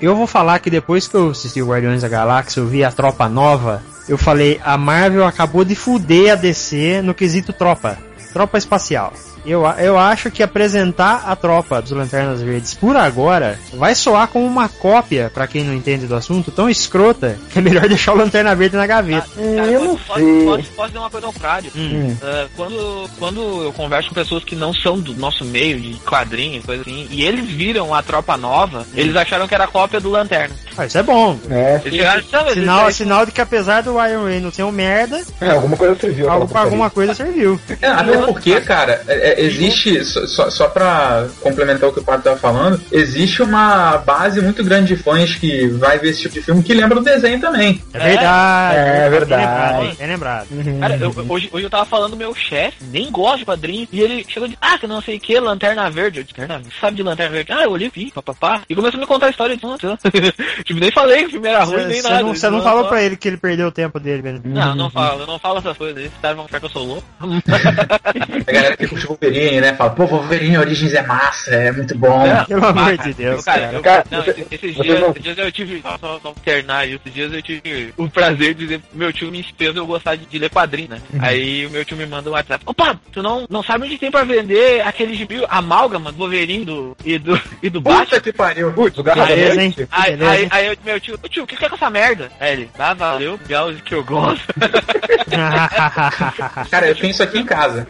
B: Eu vou falar que depois que eu assisti o Guardiões da Galáxia, eu vi a tropa nova, eu falei, a Marvel acabou de fuder a DC no quesito tropa. Tropa espacial. Eu, eu acho que apresentar a tropa dos Lanternas Verdes por agora vai soar como uma cópia, pra quem não entende do assunto, tão escrota que é melhor *laughs* deixar o Lanterna Verde na gaveta.
E: Hum,
D: Cara,
E: eu não
D: pode,
E: sei.
D: pode, pode dizer uma coisa ao contrário.
B: Hum.
D: Ah, quando, quando eu converso com pessoas que não são do nosso meio, de quadrinhos, coisa assim, e eles viram a tropa nova, eles acharam que era cópia do Lanterna.
B: Ah, isso é bom.
E: É,
D: Eles chegaram, "Não, mas
B: Sinal, sinal de que apesar do Iron Reynolds ser um merda,
E: é, alguma coisa serviu.
B: algo, alguma coisa serviu.
C: É, até porque, cara, é- é- existe, só, só, pra complementar o que o Pato tava falando, existe uma base muito grande de fãs que vai ver esse tipo de filme que lembra do desenho também.
B: É verdade.
E: É
B: bem
E: verdade.
B: lembrado, Bem lembrado.
E: porcaria.
D: Cara, eu- hoje, hoje eu tava falando do meu chefe, nem gosta de quadrinhos, e ele chegou de, ah, que não sei o que, Lanterna Verde. Eu disse, Lanterna Verde, sabe de Lanterna Verde? Ah, eu olhei, vi, papapá. E começou a me contar a história de *laughs* tipo, nem falei que o filme era ruim, nem
B: Você
D: nada.
B: não, cê não
D: Ele
B: falou pra ele que ele perdeu o tempo dele, velho.
D: Não, não falo, eu não falo essas coisas. Esses caras vão achar que eu sou louco. *laughs*
C: A galera que Wolverine, né? Fala, pô, Wolverine Origins é massa, é muito bom.
D: É.
B: Pelo amor de Deus,
D: cara,
B: cara.
D: eu-
E: Cara,
D: não,
E: você-
D: esses, dias,
E: não-
D: esses dias eu tive. Só, só, só ternar isso, esses dias eu tive o prazer de dizer pro meu tio me fez eu gostar de, de ler quadrinhos, né?
E: Uhum.
D: Aí o meu tio me manda um WhatsApp. Opa, tu não, não sabe onde tem pra vender aquele gibi amálgama do Wolverine do, e do, e do Batman?
C: Puta que pariu.
E: Putz, o Garra? Verde?
D: Aí,
B: Beleza,
D: aí,
B: hein?
D: aí eu- meu tio, "Ô, tio, o que, que é com essa merda? Aí ele, ah, valeu, gauss que eu gosto. *laughs*
C: Cara, eu tenho isso aqui em casa.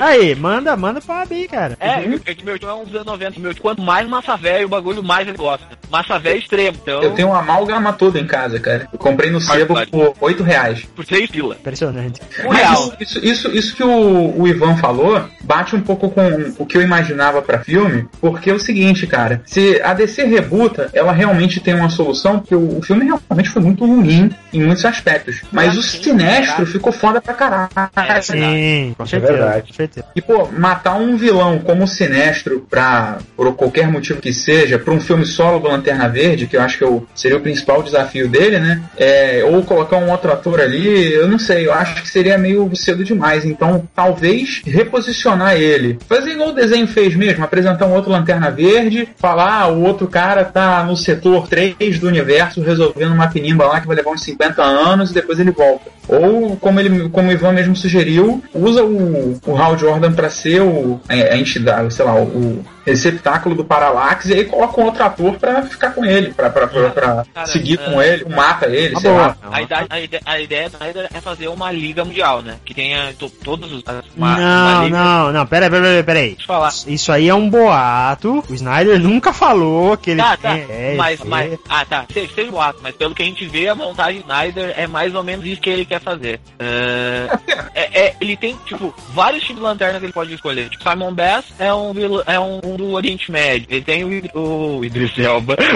B: Aí, *laughs* manda, manda pra Abi, cara.
D: É, é que meu tio é uns anos 90. Meu tio, quanto mais massa velha, o bagulho mais ele gosta. Massa velha extremo. Então,
C: Eu tenho uma amálgama toda em casa, cara. Eu comprei no sebo por 8 reais.
D: por 6 pila.
B: Impressionante.
D: Um
C: Mas
D: real.
C: isso, isso, isso, que o, o Ivan falou bate um pouco com o que eu imaginava pra filme, porque é o seguinte, cara, se a DC rebuta, ela realmente tem uma solução, porque o, o filme realmente foi muito ruim em muitos aspectos. Mas o
D: Sim,
C: Sinestro
D: verdade.
C: ficou foda pra caralho.
D: É,
B: Sim, com
E: é
B: certeza.
E: verdade.
B: Com certeza.
C: E, pô, matar um vilão como o Sinestro pra, por qualquer motivo que seja, pra um filme solo do Lanterna Verde, que eu acho que é o- seria o principal desafio dele, né? É, ou colocar um outro ator ali, eu não sei, eu acho que seria meio cedo demais. Então, talvez reposicionar ele. Fazer igual o desenho fez mesmo, apresentar um outro Lanterna Verde, falar, ah, o outro cara tá no setor 3 do universo resolvendo uma pinimba lá que vai levar uns 50 anos e depois ele volta. Ou, como ele, como o Ivan mesmo sugeriu, usa o, o Hal Jordan pra ser o, a, a entidade, sei lá, o, receptáculo do Parallax e aí coloca um outro ator pra ficar com ele, pra, pra, pra, pra
D: Cara,
C: seguir
D: é-
C: com ele, mata ele,
B: Tá
C: sei lá.
D: A, ideia, a, ideia, é fazer uma liga mundial, né? Que tenha to, todos os. as- Uma,
B: Não, não, não, pera, pera, pera, pera aí.
D: Deixa eu falar.
B: Isso aí é um boato. O Snyder nunca falou que ele
D: Tá, tá.
B: é,
D: mas, mas, ah, tá. Seja, seja o ato, mas pelo que a gente vê, a montagem Snyder é mais ou menos isso que ele quer fazer. É, é- é- ele tem, tipo, vários tipos de lanterna que ele pode escolher. Tipo, Simon Bass é um, é um, um do Oriente Médio. Ele tem o, Id- o Idris Elba. *laughs*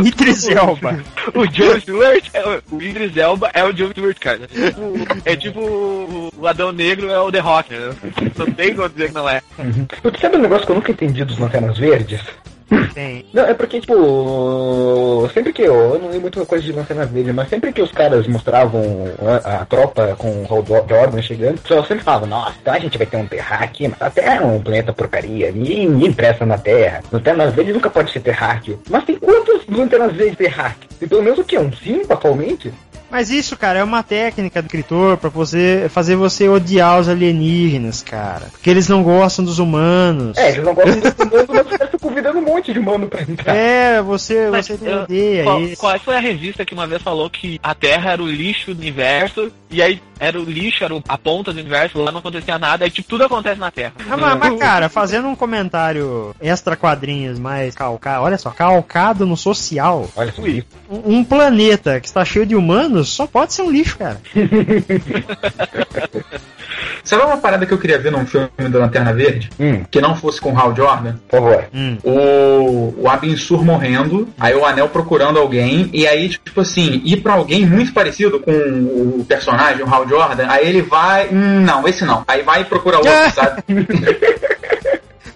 B: O Idris Elba.
D: o Joe Stewart, é o, Idris Elba é o Joe Stewart, cara. Tipo, é tipo o, Adão Negro é o The Rock, né? Não tem como dizer que não é.
E: Tu sabe um negócio que eu nunca entendi dos Lanternas Verdes?
B: Tem.
E: Não, é porque, tipo, sempre que eu, eu não li muita coisa de Lanterna Verde, mas sempre que os caras mostravam a, a tropa com o Jordan chegando, o pessoal sempre falava, nossa, então a gente vai ter um terráqueo, mas a Terra é um planeta porcaria, ninguém, ninguém presta na Terra. Lanternas Verdes nunca pode ser terráqueo. Mas tem quantas Lanternas Verdes terráqueo? Tem pelo menos o quê? Uns cinco atualmente?
B: Mas isso, cara, é uma técnica do escritor pra você fazer você odiar os alienígenas, cara. Porque eles não gostam dos humanos.
E: É, eles não gostam do mundo, mas *laughs* convidando um monte de humano pra entrar.
B: É, você,
D: Mas
B: você
D: eu-
B: odeia
D: qual,
B: isso.
D: qual foi a revista que uma vez falou que a Terra era o lixo do universo, e aí era o lixo, era a ponta do universo, lá não acontecia nada, aí tipo, tudo acontece na Terra.
B: Ah, mas, mas, cara, fazendo um comentário extra quadrinhos mais calcado, olha só, calcado no social,
E: Olha só
B: um, um planeta que está cheio de humanos só pode ser um lixo, cara. *laughs*
C: Sabe uma parada que eu queria ver num filme do Lanterna Verde?
E: Hum,
C: Que não fosse com o Hal Jordan?
E: por favor.
B: Hum.
C: o, o Abensur morrendo, aí o Anel procurando alguém, e aí, tipo assim, ir pra alguém muito parecido com o personagem, o Hal Jordan, aí ele vai. Hum, não, esse não. Aí vai e procura outro, *laughs* sabe?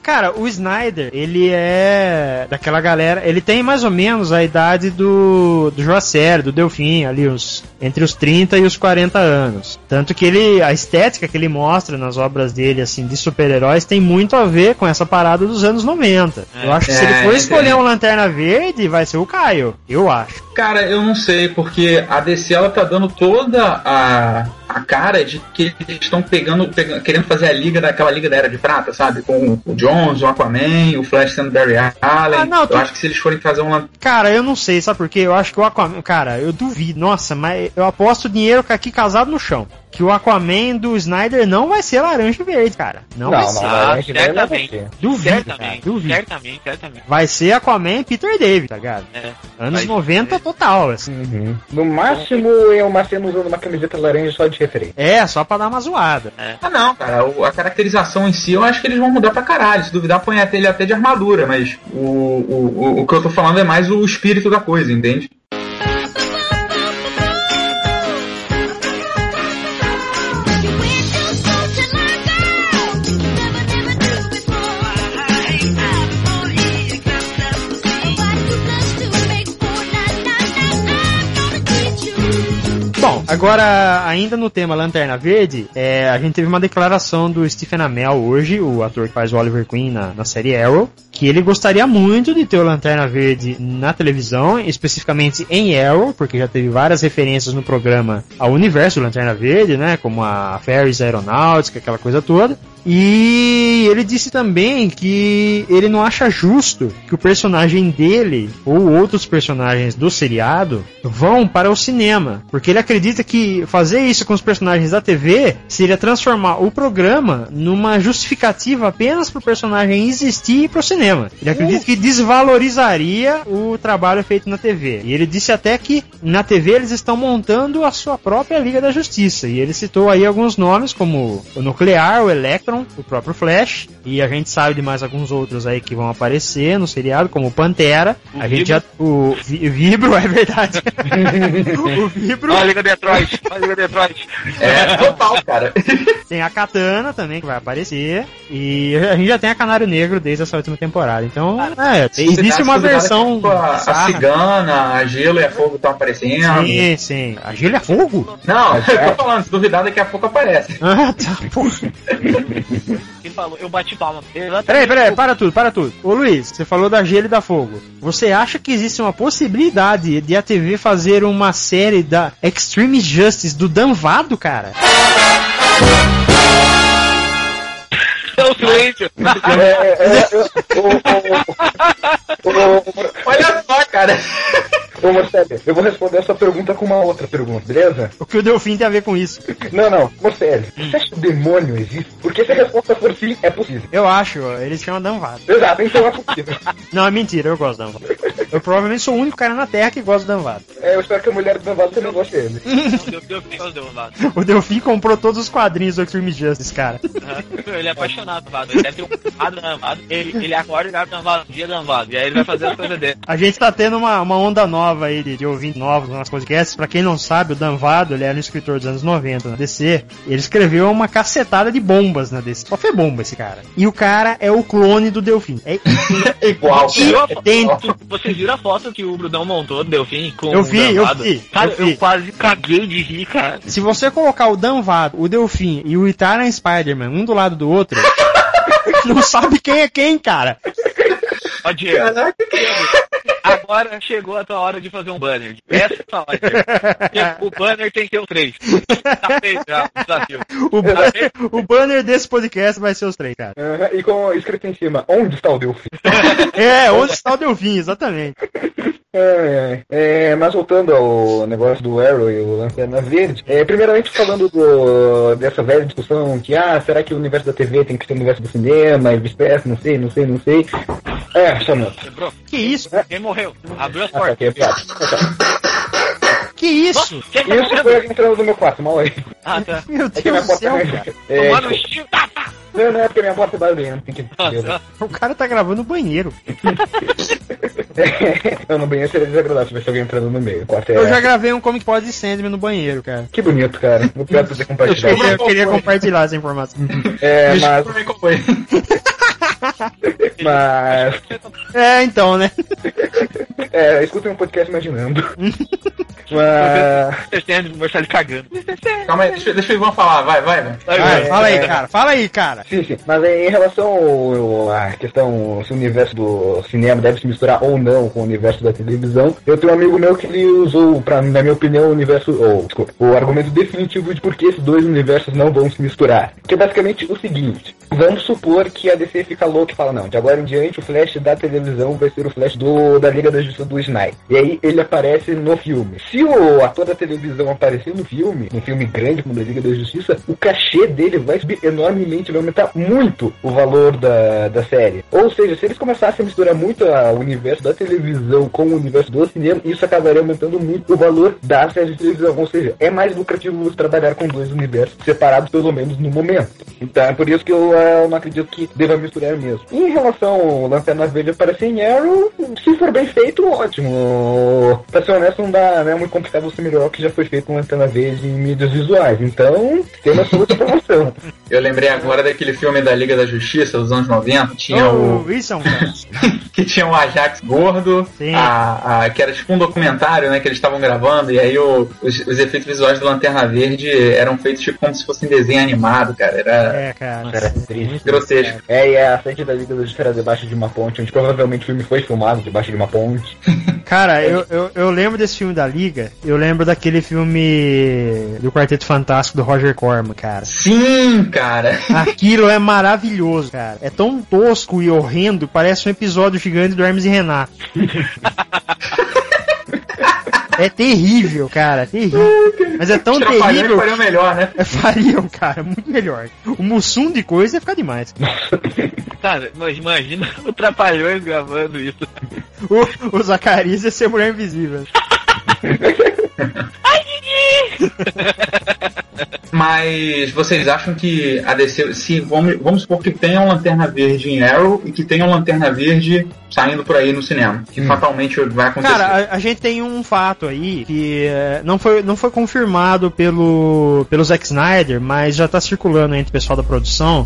B: Cara, o Snyder, ele é daquela galera, ele tem mais ou menos a idade do, do Joacer, do Delfim, ali os, entre os 30 e os 40 anos. Tanto que ele, a estética que ele mostra nas obras dele, assim, de super-heróis, tem muito a ver com essa parada dos anos 90. Eu acho que se
C: É,
B: ele for
C: é,
B: escolher
C: é.
B: um Lanterna Verde, vai ser o Caio. Eu acho.
C: Cara, eu não sei, porque a DC ela tá dando toda a, a cara de que eles estão pegando, pegando- querendo fazer a liga daquela liga da Era de Prata, sabe? Com o Jones, o Aquaman, o Flash sendo Barry Allen.
B: Ah, não,
C: eu
B: tu-
C: acho que se eles forem fazer uma.
B: Cara, eu não sei, sabe por quê? Eu acho que o Aquaman. Cara, eu duvido. Nossa, mas eu aposto dinheiro com aqui casado no chão. Que o Aquaman do Snyder não vai ser laranja e verde, cara. Não, vai ser.
D: Ah, certamente.
B: Duvido, cara,
D: Certamente,
B: duvido.
D: certamente, certamente.
B: Vai ser Aquaman e Peter David, tá ligado?
D: É.
B: Anos
D: Vai
B: 90 total, assim.
E: Uhum. No máximo, eu cena usando uma camiseta laranja só de referência.
B: É, só pra dar uma zoada.
C: Ah, não, cara. a caracterização em si eu acho que eles vão mudar pra caralho. Se duvidar, põe até ele até de armadura, mas o, o, o, o que eu tô falando é mais o espírito da coisa, entende?
B: Bom, agora, ainda no tema Lanterna Verde, é, a gente teve uma declaração do Stephen Amell hoje, o ator que faz o Oliver Queen na, na série Arrow, que ele gostaria muito de ter o Lanterna Verde na televisão, especificamente em Arrow, porque já teve várias referências no programa ao universo do Lanterna Verde, né, como a Ferris Aeronáutica, aquela coisa toda. E ele disse também que ele não acha justo que o personagem dele ou outros personagens do seriado vão para o cinema, porque ele acredita que fazer isso com os personagens da TV seria transformar o programa numa justificativa apenas para o personagem existir e para o cinema. Ele acredita que desvalorizaria o trabalho feito na TV. E ele disse até que na TV eles estão montando a sua própria Liga da Justiça. E ele citou aí alguns nomes como o Nuclear, o Electron, o próprio Flash, e a gente sabe de mais alguns outros aí que vão aparecer no seriado, como o Pantera.
D: O
B: a gente
D: Vibro.
B: já o Vi- Vibro *laughs* é verdade. *laughs* o Vibro
D: Olha a Liga Detroit, olha a Liga Detroit.
C: É total, cara. *laughs*
B: tem a Katana também que vai aparecer e a gente já tem a Canário Negro desde essa última temporada. Então, é, tem- existe uma versão
C: a, a cigana, a gelo e a fogo estão aparecendo.
B: Sim, sim. A Gília é fogo?
C: Não, eu tô falando, se duvidar, daqui a pouco aparece.
B: Ah, tá, porra.
D: Ele falou, eu bati palma. Exatamente.
B: Peraí, peraí, para tudo, para tudo. Ô Luiz, você falou da Gelo e da Fogo. Você acha que existe uma possibilidade de a TV fazer uma série da Extreme Justice do Danvado, cara?
D: Então, silêncio.
E: É, é, o- o- o- o-
C: Olha só, cara.
E: Ô, Morcelli, eu vou responder essa pergunta com uma outra pergunta, beleza?
B: O que o Delfim tem a ver com isso?
E: Não, não, Morcelli, você acha que o demônio existe? Porque se a resposta for sim, é possível.
B: Eu acho, ó, ele se chama Danvado.
E: Exato, então é possível.
B: Não, é mentira, eu gosto do Danvado. Eu provavelmente sou o único cara na Terra que gosta do Danvado.
E: É, eu espero que a mulher do Danvado também goste dele.
D: Não, deu, deu, deu, deu, deu,
B: O Delfim comprou todos os quadrinhos do Extreme Justice, cara.
D: Aham. Ele é apaixonado, Danvado. Ele deve ter um Danvado. Ele, ele acorda e dá Danvado, dia Danvado. E aí ele vai fazer as coisas dele.
B: A gente tá tendo uma, uma onda nova aí de, de ouvintes novos nossos podcasts. Pra quem não sabe, o Danvado, ele era um escritor dos anos 90 na DC. Ele escreveu uma cacetada de bombas na DC. Só foi bomba esse cara. E o cara é o clone do Delfim. É *laughs*
C: Igual.
D: Viu fo-
B: idêntico.
D: Vocês viram a foto que o Brunão montou do Delfim com
B: Eu
D: o
B: vi, eu
D: Danvado?
B: vi,
D: Cara,
B: eu vi.
D: eu quase caguei de rir, cara.
B: Se você colocar o Danvado, o Delfim e o Italian Spider-Man um do lado do outro, *laughs* não sabe quem é quem, cara.
D: Ó, Diego,
C: Caraca,
D: agora chegou a tua hora de fazer um banner. Essa é a hora. O banner tem que ter o três. Tá feito já o desafio.
B: O, ban- o banner desse podcast vai ser os três, cara.
E: Aham, e com escrito em cima, onde está o Delfim?
B: É, onde está o Delfim, exatamente.
E: Ai, ai. É, mas voltando ao negócio do Arrow e o Lanterna Verde, é, primeiramente falando do, dessa velha discussão que, ah, será que o universo da TV tem que ser o universo do cinema e vice-versa, não sei, não sei, não sei. É, só não.
D: Quebrou?
B: Que isso?
D: Quem morreu? Abriu as
E: Ah, tá,
D: portas.
E: aqui é piada.
B: Que isso?
D: Nossa, tá
E: Isso foi alguém entrando no meu quarto, mal aí.
D: Ah, tá. *laughs*
B: Meu
E: É que minha
B: Deus do
E: porta
B: céu,
E: é,
B: cara.
E: é,
D: Tomando um estilo. Tá, tá.
E: Não, não é porque minha porta é barulhenta, tem que.
D: Nossa,
B: O cara tá gravando no banheiro. *laughs*
E: não, no banheiro seria desagradável se tivesse alguém entrando no meio. É...
B: Eu já gravei um Comic Pod de Sandman no banheiro, cara.
E: Que bonito, cara. Não quero poder
B: Eu
E: compartilhar.
B: queria, eu queria compartilhar essa informação.
E: É, *laughs* mas, mas,
B: É, então, né?
E: É, escutem um podcast imaginando. *laughs* mas,
D: Vocês têm o Marcelo cagando.
C: Calma aí, deixa, deixa o Ivan falar, vai, vai, vai.
B: Vai, fala aí, cara. Fala aí, cara.
E: sim, sim. Mas em relação ao- à questão se o universo do cinema deve se misturar ou não com o universo da televisão, eu tenho um amigo meu que ele usou, pra, na minha opinião, o universo, ou, desculpa, o argumento definitivo de por que esses dois universos não vão se misturar. Que é basicamente o seguinte. Vamos supor que a DC fica louca e fala, não, de agora em diante o Flash da televisão vai ser o Flash do, da Liga da Justiça do Snyder. E aí ele aparece no filme. Se o ator da televisão aparecer no filme, um filme grande como da Liga da Justiça, o cachê dele vai subir enormemente, vai aumentar muito o valor da, da série. Ou seja, se eles começassem a misturar muito a- o universo da televisão com o universo do cinema, isso acabaria aumentando muito o valor da série de televisão. Ou seja, é mais lucrativo trabalhar com dois universos separados, pelo menos no momento. Então é por isso que eu eh, não acredito que deva misturar mesmo. Em relação ao Lanterna Verde aparecer em Arrow, se for bem feito, ótimo. Pra ser honesto, não dá, não é muito complicado você melhorar o que já foi feito com Lanterna Verde em mídias visuais. Então, temos essa outra promoção. *laughs*
C: Eu lembrei agora daquele filme da Liga da Justiça dos anos 90, tinha
B: Ô,
C: o.
B: Wilson, cara.
C: que tinha o *laughs* Ajax gordo,
B: Sim.
C: a, a- que era tipo um documentário, né, que eles estavam gravando, e aí o- os, os efeitos visuais do Lanterna Verde eram feitos tipo como se fosse um desenho animado, cara. Era
B: É, cara.
E: Era triste.
C: grotesco.
E: É, e a sede da Liga da Justiça era debaixo de uma ponte, onde provavelmente o filme foi filmado debaixo de uma ponte.
B: Cara, *laughs* eu, eu, eu lembro desse filme da Liga, eu lembro daquele filme do Quarteto Fantástico do Roger Corman, cara.
C: Sim, cara. *laughs*
B: Aquilo é maravilhoso, cara. É tão tosco e horrendo, parece um episódio gigante do Hermes e Renato. *laughs* É terrível, cara, é terrível. Mas é tão
C: Trapalhões
B: terrível.
C: fariam melhor, né? *laughs*
B: É, fariam, cara, muito melhor. O Mussum de coisa ia ficar demais.
D: Cara, mas imagina o Trapalhões gravando isso.
B: O, o Zacarias ia ser mulher invisível. *laughs*
C: Mas vocês acham que a DC, se vamos, vamos supor que tenha um Lanterna Verde em Arrow e que tenha um Lanterna Verde saindo por aí no cinema, que fatalmente vai acontecer.
B: Cara, a, a gente tem um fato aí que eh, não foi, não foi confirmado pelo, pelo Zack Snyder, mas já tá circulando entre o pessoal da produção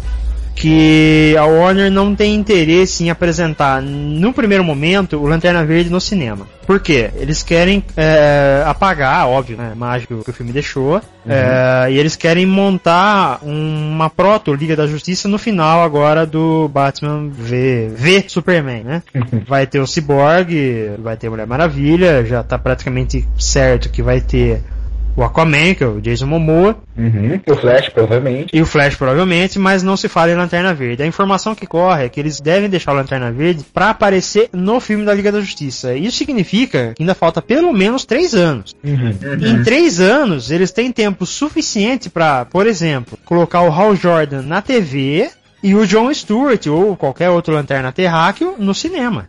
B: que a Warner não tem interesse em apresentar no primeiro momento o Lanterna Verde no cinema. Por quê? Eles querem eh, apagar, óbvio, né, a imagem que o, filme deixou, eh, e eles querem montar uma proto Liga da Justiça no final agora do Batman V, v Superman, né? vai ter o Cyborg, vai ter a Mulher Maravilha, já tá praticamente certo que vai ter o Aquaman, que é o Jason Momoa,
E: Uhum. O Flash, provavelmente.
B: e o Flash provavelmente, mas não se fala em Lanterna Verde. A informação que corre é que eles devem deixar o Lanterna Verde pra aparecer no filme da Liga da Justiça. Isso significa que ainda falta pelo menos três anos. Em três anos, eles têm tempo suficiente pra, por exemplo, colocar o Hal Jordan na TV e o John Stewart ou qualquer outro lanterna terráqueo no cinema.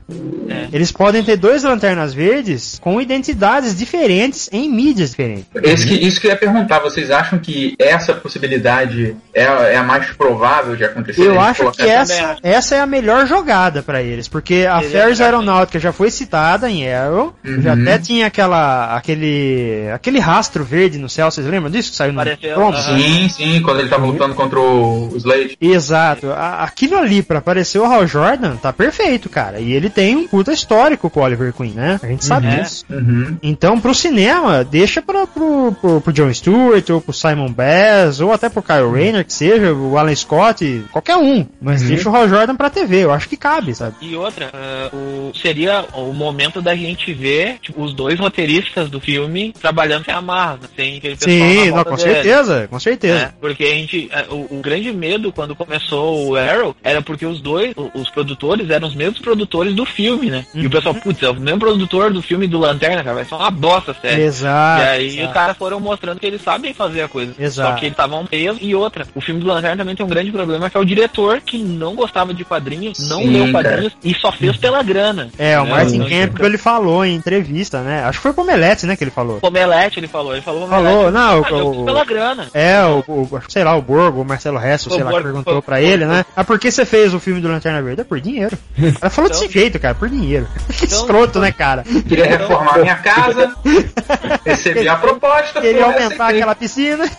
D: É.
B: Eles podem ter dois lanternas verdes com identidades diferentes em mídias diferentes.
C: Esse que, isso que eu ia perguntar, vocês acham que essa possibilidade é, a- é a mais provável de acontecer?
B: Eu acho que essa, essa é a melhor jogada pra eles, porque a
D: Eles
B: Ferris
D: acharam.
B: Aeronáutica já foi citada em Arrow,
C: Uhum.
B: já até tinha aquela aquele aquele rastro verde no céu, vocês lembram disso que saiu no
D: Apareceu,
B: promo?
D: aham.
C: Sim, sim, quando ele tava lutando contra o Slade.
B: Exato. A- Aquilo ali pra aparecer o Hal Jordan tá perfeito, cara. E ele tem um puta histórico com o Oliver Queen, né? A gente sabe
D: Uhum.
B: disso.
C: Uhum.
B: Então, pro cinema, deixa pra, pro, pro, pro John Stewart, ou pro Simon Bass, ou até pro Kyle Rayner, que seja, o Alan Scott, qualquer um. Mas deixa o Hal Jordan pra TV, eu acho que cabe, sabe?
D: E outra, ah, o, seria o momento da gente ver tipo, os dois roteiristas do filme trabalhando sem né? sem aquele pessoal
B: Sim,
D: na
B: não, com
D: deles.
B: certeza, com certeza.
D: É, porque a gente. é, O, o grande medo quando começou o Arrow era porque os dois, o- os produtores, eram os mesmos produtores do filme, né? E o pessoal, putz, é o mesmo produtor do filme do Lanterna, cara, vai ser uma bosta, sério.
B: Exato.
D: E aí
B: exato.
D: os caras foram mostrando que eles sabem fazer a coisa.
B: Exato.
D: Só que eles estavam presos. E outra, o filme do Lanterna também tem um grande problema, que é o diretor que não gostava de quadrinhos, não
C: Sim,
D: leu
C: cara.
D: quadrinhos e só fez pela grana.
B: É, o
D: Né?
B: Martin
D: Não-
B: Campbell ele falou em entrevista, né? Acho que foi com o Melete, né, que ele falou.
D: Pomelete, ele falou. Ele falou,
B: Falou, não,
D: "Ah, eu
B: o-
D: pela grana.
B: É, o, o- sei lá, o Borgo, o Marcelo Resto,
D: O
B: sei lá,
D: Borgo,
B: perguntou
D: foi-
B: pra
D: foi-
B: ele, né? Ah, por que você fez o filme do Lanterna Verde? É por dinheiro. Ela falou
D: Então-
B: desse jeito, cara, por dinheiro. *laughs* Que
D: Então-
B: escroto, né, cara?
C: Queria reformar minha casa, *laughs* recebi a proposta,
B: Queria aumentar aquela piscina.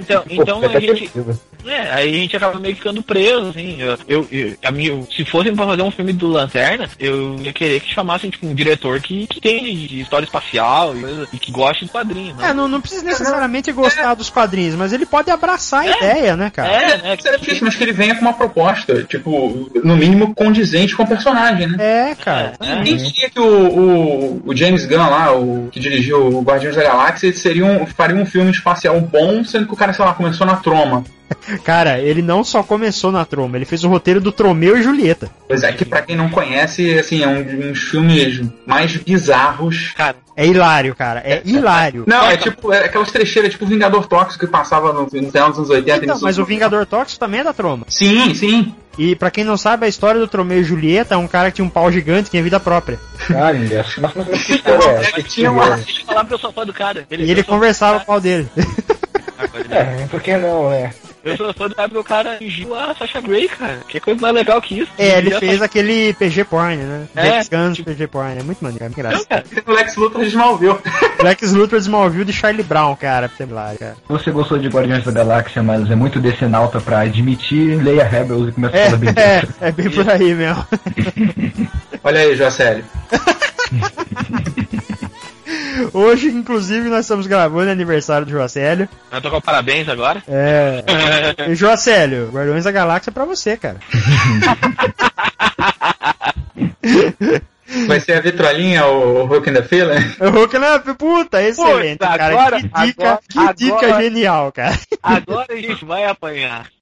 D: Então, *laughs* então
E: Pô,
D: a gente. É, aí a gente acaba meio que ficando preso, assim. Eu, eu, eu- a mim, eu- se fossem pra fazer um filme do Lanterna, eu ia querer que chamassem tipo, um diretor que, que tem de história espacial e, coisa, e que goste de quadrinho, né?
B: É, não, não precisa necessariamente gostar dos quadrinhos, mas ele pode abraçar a ideia, né, cara?
D: É, né?
C: Seria difícil, mas que ele venha com uma proposta, tipo, no mínimo condizente com o personagem, né?
B: É, cara.
D: É,
C: Quem diria que o, o, o James Gunn lá, o que dirigiu o Guardiões da Galáxia, ele seria um, faria um filme espacial bom, sendo que o cara, sei lá, começou na troma.
B: Cara, ele não só começou na troma, ele fez o roteiro do Tromeu e Julieta.
C: Pois é, que pra quem não conhece, assim, é um dos filmes mais bizarros.
D: Cara,
B: É hilário, cara. É hilário.
C: Não, é tipo, é aquelas trecheiras, tipo Vingador Tóxico que passava no, no final dos anos 80.
B: Então, mas o Vingador Tóxico também é da troma.
C: Sim, sim.
B: E pra quem não sabe, a história do Tromeu e Julieta é um cara que tinha um pau gigante que tinha vida própria.
E: Ah, história *laughs* é
C: Tinha uma-
D: falar sou fã do cara.
B: E ele conversava com o pau dele.
E: essa? É, por que não, né?
D: Eu sou fã do cara porque o cara fingiu a Sasha Grey, cara. Que coisa mais legal que isso.
B: É, ele fez aquele PG Porn, né?
D: É,
B: James Gunn's
D: tipo-
B: PG Porn. É muito maneiro, é muito
D: Não,
B: engraçado.
D: cara. *laughs*
C: Lex Luthor de Smallville. *laughs*
B: Lex Luthor de Smallville de Charlie Brown, cara. Sei lá, cara.
A: Você gostou de Guardiões da Galáxia, mas é muito decenalta pra admitir, leia Rebels e começa a falar bem
B: É, é, é bem por aí mesmo. *laughs*
C: Olha aí, Jocelyn.
B: Hoje, inclusive, nós estamos gravando o aniversário do Joacélio.
D: Vai tocar parabéns agora.
B: É. *laughs* E Joacélio, Guardiões da Galáxia é pra você, cara.
C: Vai ser a vitrolinha, o Hulk and the Feeling?
B: O Hulk, né? Puta, excelente,
D: Puta,
B: cara.
D: agora-
B: que dica,
D: agora-
B: que dica
D: agora-
B: genial, cara.
D: Agora a gente vai apanhar.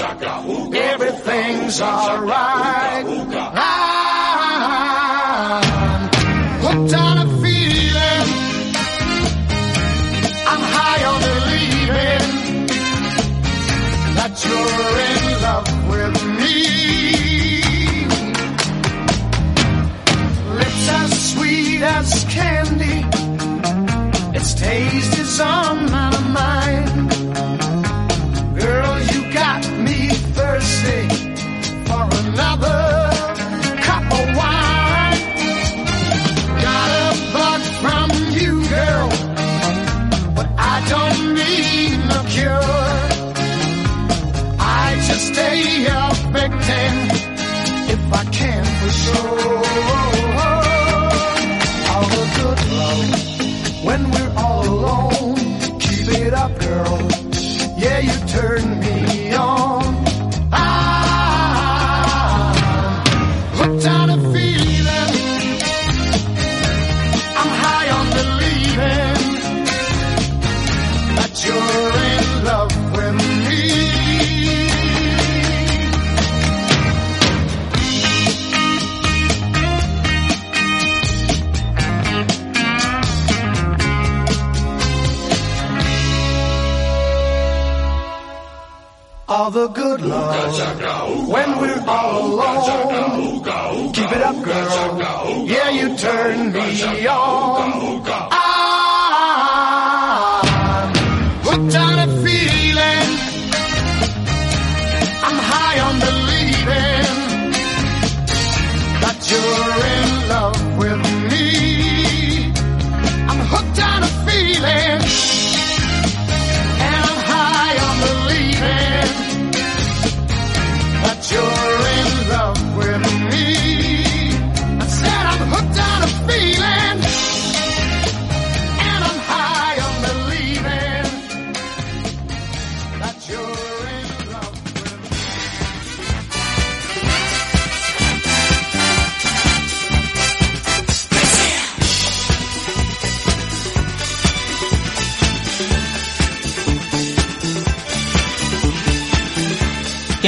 G: everything's alright. I'm hooked on a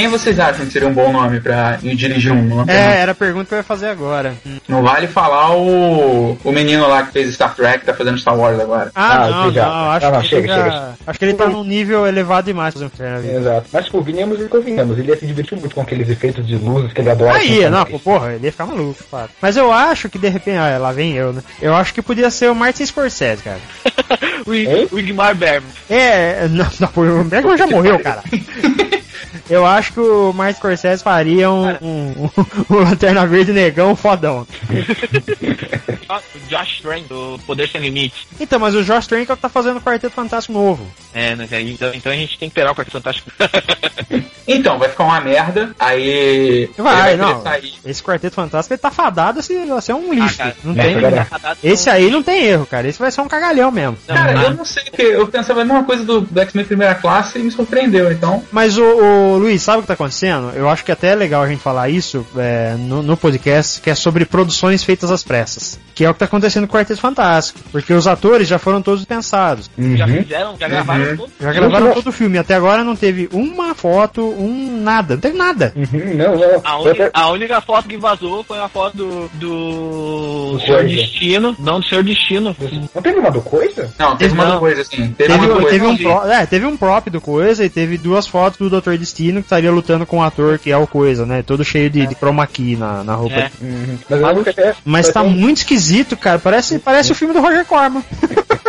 C: Quem vocês acham que seria um bom nome pra ir dirigir um?
B: É, era a pergunta que eu ia fazer agora.
C: Não vale falar o, o menino lá que fez Star Trek, tá fazendo Star Wars agora.
B: Ah,
E: Ah,
B: não,
E: obrigado.
B: não, acho
E: Ah, não,
B: que
E: chega,
B: ele já-
E: chega.
B: Acho que ele tá num nível elevado demais pra fazer um na vida.
E: Exato. Mas, tipo, venhamos e convenhamos. Ele ia se divertir muito com aqueles efeitos de luzes que ele adora.
B: Aí,
E: Então,
B: não, pô, porra, ele ia ficar maluco, claro. Mas eu acho que de repente, ah, lá vem eu, né? Eu acho que podia ser o Martin Scorsese, cara. *laughs*
D: o, Igmar Bergman.
B: É, *laughs* não, não o Bergman já morreu, cara. *laughs* Eu acho que o Martin Scorsese faria um, um, um, *laughs* um Lanterna Verde negão fodão.
D: Ah, *laughs* O Josh Trank, do Poder Sem Limite.
B: Então, mas o Josh Trank é o que tá fazendo o Quarteto Fantástico novo.
D: É, né, então, então a gente tem que esperar o Quarteto Fantástico. *laughs*
C: Então, vai ficar uma merda, aí.
B: Vai,
C: vai
B: não. Esse Quarteto Fantástico ele tá fadado a ser, a ser um lixo.
D: cara,
B: não
E: é,
B: tem.
E: cara.
B: Esse aí não tem erro, cara. Esse vai ser um cagalhão mesmo.
D: Não,
C: Cara,
D: não.
C: eu não sei, porque eu pensava a mesma coisa do, do X-Men primeira classe e me surpreendeu, então.
B: Mas o, o Luiz, sabe o que tá acontecendo? Eu acho que até é legal a gente falar isso é, no, no podcast, que é sobre produções feitas às pressas. Que é o que tá acontecendo com o Quarteto Fantástico. Porque os atores já foram todos pensados.
D: Já
E: Uhum.
D: fizeram, já gravaram
C: Uhum.
D: todo.
B: Já gravaram todo o filme. Até agora não teve uma foto, um nada. Não teve nada.
E: Uhum, não, não.
D: A, a única foto que vazou foi a foto do. do.
E: Do
D: Senhor. Destino. Não, do Senhor Destino.
E: Não teve uma do coisa?
C: Não, teve uma
D: Não.
C: coisa assim. Teve,
B: Teve,
C: uma coisa.
B: teve um pro, é, teve um prop do Coisa e teve duas fotos do Dr. Destino que estaria lutando com o ator que é o Coisa, né? Todo cheio de, de chroma key na, na roupa.
D: É.
E: Uhum. Mas que até.
B: Mas tá
E: até-
B: muito esquisito, cara. Parece, parece o filme do Roger Corman. *laughs*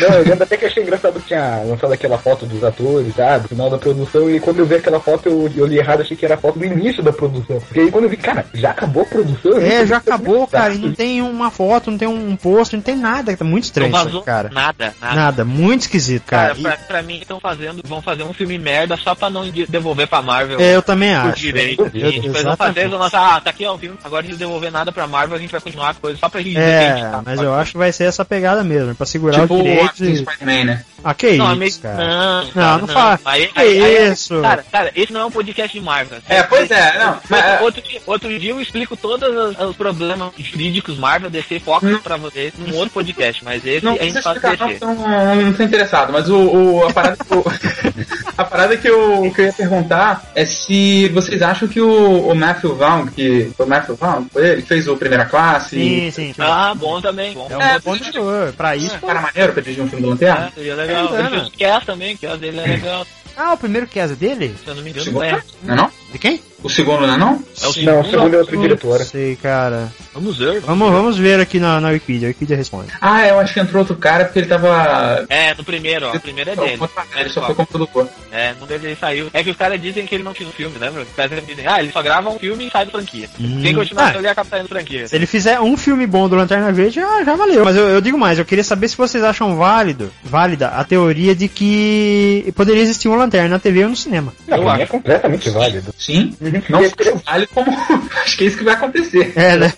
E: Não, eu lembro até que achei engraçado que tinha lançado aquela foto dos atores, sabe? No final da produção, e quando eu vi aquela foto, eu, eu li errado, achei que era a foto do início da produção. Porque aí quando eu vi, cara, já acabou a produção?
B: É, já acabou, cara. E não tem uma foto, não tem um post, não tem nada. Tá muito estranho isso cara.
D: nada, nada.
B: Nada, muito esquisito,
D: Cara,
B: cara. E-
D: pra, pra mim estão fazendo, vão fazer um filme merda só pra não de- devolver pra Marvel.
B: é, eu também acho.
D: direito.
B: Eu-
D: assim. Tipo, eles vão fazer, eles vão lançar, ah, tá aqui ó, o filme, agora de devolver nada pra Marvel, a gente vai continuar a coisa só pra gente a gente
B: É,
D: tá-
B: mas eu acho que vai ser essa pegada mesmo, pra segurar
C: Tipo
B: o
C: o
B: direito.
C: Spider-Man, né?
B: Ah, que
D: Não, é
B: isso, cara.
D: Não,
B: Não,
D: cara,
B: não fala.
D: Aí,
B: Que
D: aí- aí-
B: isso?
D: Cara, cara, esse não é um podcast de Marvel.
C: É, pois é, não, mas-
D: Outro, outro dia, outro dia eu explico todos os, os problemas jurídicos Marvel, DC, Fox
C: Não.
D: pra vocês num outro podcast, mas esse
C: Não
D: a gente faz
C: explicar, não,
D: DC.
C: eu não, não tô interessado, mas o, o- a parada, que eu, *laughs* a parada que, eu, que eu ia perguntar é se vocês acham que o, o Matthew Vaughn, que foi o Matthew Vaughn, foi ele que fez o Primeira Classe,
B: Sim, sim.
D: Ah, bom também. Bom.
B: É um
C: É,
B: bom diretor. Pra isso,
C: um cara maneiro pra dirigir um filme do Lanterna?
D: É, seria legal.
B: É,
D: Ele fez o Cass também, que dele é legal.
B: Ah, o primeiro que é dele?
D: Se eu não me
C: O
D: engano,
C: segundo,
D: é.
C: não é não?
B: De quem?
C: O segundo não é não?
D: É o
E: Não, o
D: segundo.
E: segundo é outra diretora.
B: Não sei, cara.
D: Vamos ver.
B: Vamos, vamos ver aqui na, na Wikipedia. A Wikipedia responde.
C: Ah, eu acho que entrou outro cara porque ele tava...
D: É, no primeiro, ó. O primeiro é dele.
C: Ele só foi como produtor.
D: É, no dele ele saiu. É que os caras dizem que ele não fez um filme, lembra? Os caras dizem, ah, ele só grava um filme e sai da franquia.
B: Hum.
D: Quem continuar
B: Ah.
D: ele acaba saindo franquia.
B: Se ele fizer um filme bom do Lanterna Verde, já, já valeu. Mas eu, eu digo mais, eu queria saber se vocês acham válido, válida a teoria de que poderia existir uma lanterna na TV ou no cinema.
E: Não,
D: Eu
E: mim é
D: acho.
E: completamente válido.
C: Sim. Não vale como... *laughs* acho que é isso que vai acontecer.
B: É, né?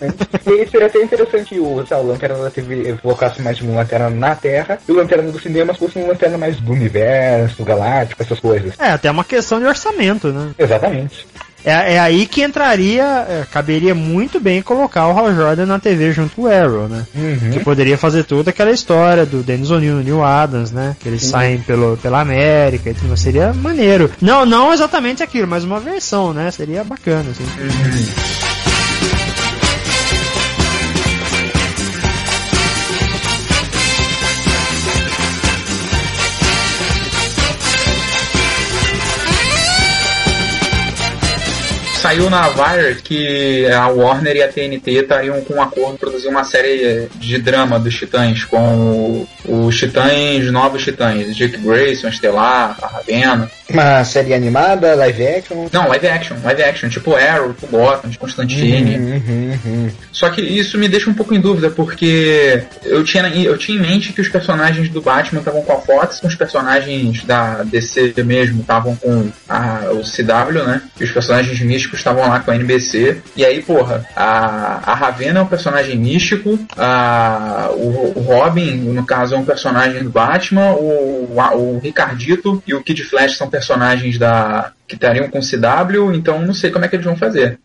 E: E aí seria até interessante o, sei lá, o Lanterna da TV colocasse mais de um Lanterna na Terra e o Lanterna do cinema fosse um Lanterna mais do universo, galáctico, essas coisas.
B: É, até uma questão de orçamento, né?
E: Exatamente.
B: É, é aí que entraria, é, caberia muito bem colocar o Hal Jordan na TV junto com o Arrow, né?
E: Uhum.
B: Que poderia fazer toda aquela história do Dennis O'Neill, Neil Adams, né? Que eles saem pelo, pela América e tudo. Seria maneiro. Não, não exatamente aquilo, mas uma versão, né? Seria bacana, assim.
C: Saiu na Variety que a Warner e a TNT estariam com um acordo produzir uma série de drama dos Titãs com os Titãs, novos Titãs, Dick Grayson, Estelar, a Ravena.
E: Uma série animada, live action.
C: Não, live action, live action, tipo Arrow, tipo Gotham, tipo Constantine.
E: Uhum, uhum, uhum.
C: Só que isso me deixa um pouco em dúvida, porque eu tinha, eu tinha em mente que os personagens do Batman estavam com a Fox, os personagens da DC mesmo estavam com a, o CW, né? E os personagens místicos estavam lá com a NBC. E aí, porra, a, a Ravena é um personagem místico, a, o, o Robin, no caso, é um personagem do Batman, o, o, Ricardito e o Kid Flash são personagens da que estariam com CW, então não sei como é que eles vão fazer.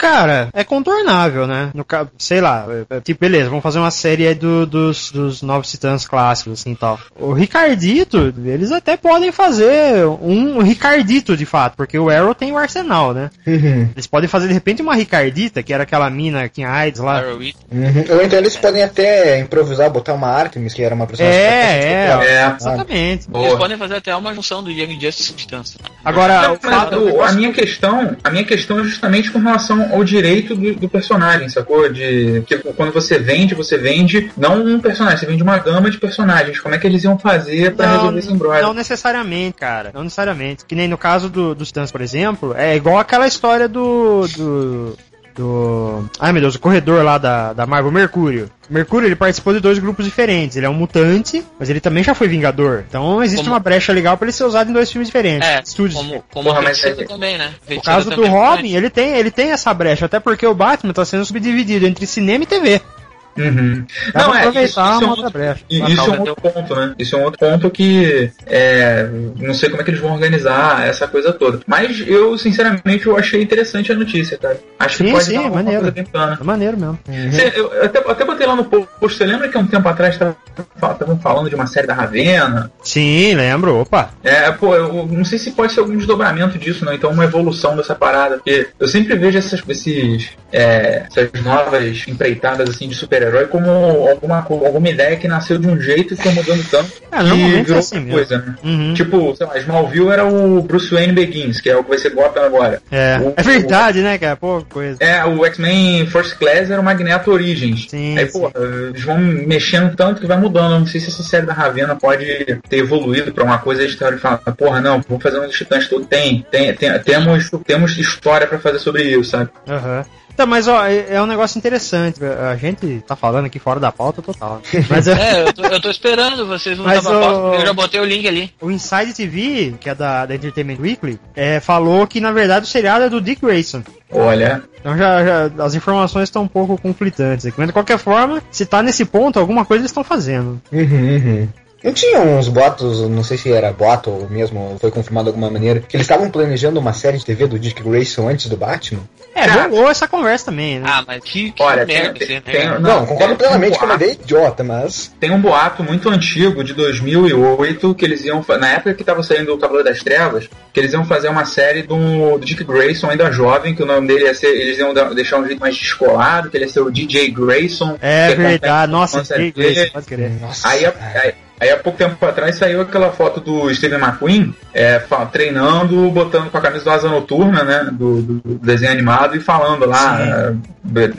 B: Cara, é contornável, né? No, ca- sei lá, é- é tipo, beleza, vamos fazer uma série aí do- dos, dos novos titãs clássicos, assim, tal. O Ricardito, eles até podem fazer um Ricardito, de fato, porque o Arrow tem o arsenal, né?
E: Uhum,
B: Eles podem fazer, de repente, uma Ricardita, que era aquela mina que tinha AIDS lá.
E: Uhum. Ou então eles podem até improvisar, botar uma Artemis, que era uma personagem
B: É, é,
C: É.
B: exatamente.
C: Boa.
D: Eles podem fazer até uma junção do Young Justice com Titãs.
B: Agora,
C: Não,
B: o
C: mas
B: fato-
C: o- a minha questão, a minha questão é justamente com relação ao direito do, do personagem, sacou? De que quando você vende, você vende não um personagem, você vende uma gama de personagens. Como é que eles iam fazer pra resolver esse embrólio?
B: não necessariamente, cara. Não necessariamente. Que nem no caso do, dos Titãs, por exemplo, é igual aquela história do. do. Do. Ai meu Deus, o corredor lá da, da Marvel, Mercúrio. O Mercúrio ele participou de dois grupos diferentes. Ele é um mutante, mas ele também já foi Vingador. Então existe
D: Como-
B: uma brecha legal pra ele ser usado em dois filmes diferentes.
D: É,
B: Estúdios
D: como, como
C: Porra,
D: o
C: mas
D: também, né?
B: No
D: Feiticeiro
B: caso do
D: é
B: Robin, ele tem, ele tem essa brecha, até porque o Batman tá sendo subdividido entre cinema e TV.
C: Uhum.
B: Pra
C: é,
B: aproveitar
C: isso, isso é um outro,
B: brecha.
C: isso é um outro ponto, né? Isso é um outro ponto que é, não sei como é que eles vão organizar essa coisa toda. Mas eu, sinceramente, eu achei interessante a notícia, cara. Acho que
B: Sim,
C: pode
B: sim,
C: dar
B: maneiro.
C: coisa bacana.
B: É maneiro mesmo.
C: Você- eu até, até botei lá no post, você lembra que há um tempo atrás estavam falando de uma série da Ravena?
B: Sim, lembro. Opa.
C: É, pô, eu não sei se pode ser algum desdobramento disso, não. Então uma evolução dessa parada. Porque eu sempre vejo essas, esses, é, essas novas empreitadas assim de super-herói como alguma, alguma ideia que nasceu de um jeito e foi mudando tanto
B: É,
C: que
B: normalmente é
C: virou
B: assim
C: outra
B: mesmo.
C: coisa, né?
B: Uhum.
C: Tipo, sei lá, Smallville era o Bruce Wayne Begins, que é o que vai ser Gotham agora.
B: É,
C: O-
B: é verdade, né, cara? Pô, coisa.
C: É, o X-Men First Class era o Magneto Origins.
B: Sim,
C: Aí, pô, eles vão mexendo tanto que vai mudando. Não sei se essa série da Ravena pode ter evoluído pra uma coisa história e falar, porra, não, vamos fazer um dos titãs todo. Tem, tem, tem- temos, temos história pra fazer sobre isso, sabe?
B: Aham. Então, mas ó, é, é um negócio interessante. A gente tá falando aqui fora da pauta total. Mas é, *laughs*
D: É, eu tô, eu tô esperando vocês não
B: Mas, ô-
D: pauta, Eu já botei o link ali.
B: o Inside TV, que é da, da Entertainment Weekly, é, falou que na verdade o seriado é do Dick Grayson.
C: Olha,
B: Então já, já- as informações estão um pouco conflitantes aqui. Mas de qualquer forma, se tá nesse ponto, alguma coisa eles estão fazendo.
E: Uhum, uhum. Não tinha uns boatos, não sei se era boato ou mesmo foi confirmado de alguma maneira, que eles estavam planejando uma série de TV do Dick Grayson antes do Batman?
B: É,
C: Cara.
B: rolou essa conversa também, né?
D: Ah, mas que, que
C: Olha,
D: merda
C: tem- tem-
D: né?
C: Não,
E: Não, concordo
C: é,
E: plenamente
C: um
E: que é
C: boato.
E: ideia idiota, mas.
C: tem um boato muito antigo de 2008 que eles iam, na época que tava saindo o Cavaleiro das Trevas, que eles iam fazer uma série do, do Dick Grayson ainda jovem, que o nome dele ia ser, eles iam deixar um jeito mais descolado, que ele ia ser o DJ Grayson.
B: É
C: acompanha
B: verdade, nossa,
C: a
B: Dick Grayson, pode crer.
E: Nossa.
C: Aí, a- aí, aí há pouco tempo atrás saiu aquela foto do Steven McQueen é, treinando, botando com a camisa do Asa Noturna, né? Do, do desenho animado e falando lá. é,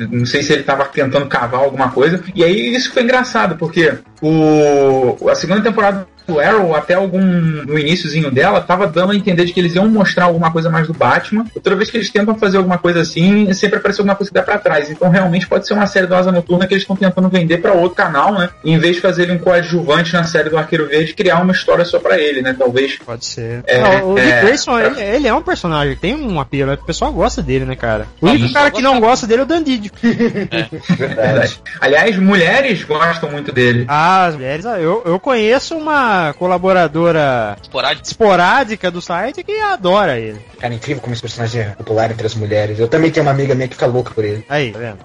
C: não sei se ele tava tentando cavar alguma coisa. E aí isso foi engraçado, porque o, a segunda temporada do Arrow, até algum. no iníciozinho dela, tava dando a entender de que eles iam mostrar alguma coisa mais do Batman. E toda vez que eles tentam fazer alguma coisa assim, sempre aparece alguma coisa que dá pra trás. Então realmente pode ser uma série do Asa Noturna que eles estão tentando vender pra outro canal, né? E em vez de fazer ele um coadjuvante na série do Arqueiro Verde, criar uma história só pra ele, né? Talvez.
B: Pode ser.
C: É,
B: Não, o Dick
C: é,
B: Grayson,
C: é.
B: ele, ele é um personagem, tem um apelo, né? o pessoal gosta dele, né, cara? O único cara que não gosta dele é o Dandidio. *laughs*
E: Verdade.
C: Aliás, mulheres gostam muito dele.
B: Ah, as mulheres, eu, eu conheço uma colaboradora
D: Esporádico.
B: esporádica do site que adora ele.
E: Cara, incrível como esse personagem é popular entre as mulheres. Eu também tenho uma amiga minha que fica louca por ele.
B: Aí, tá vendo?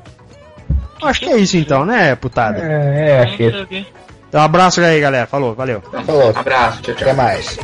B: Acho que é isso então, né, putada?
A: É, é, acho que
B: Então, um abraço aí, galera. Falou, valeu.
E: Falou.
C: Abraço, tchau, tchau.
E: Até mais.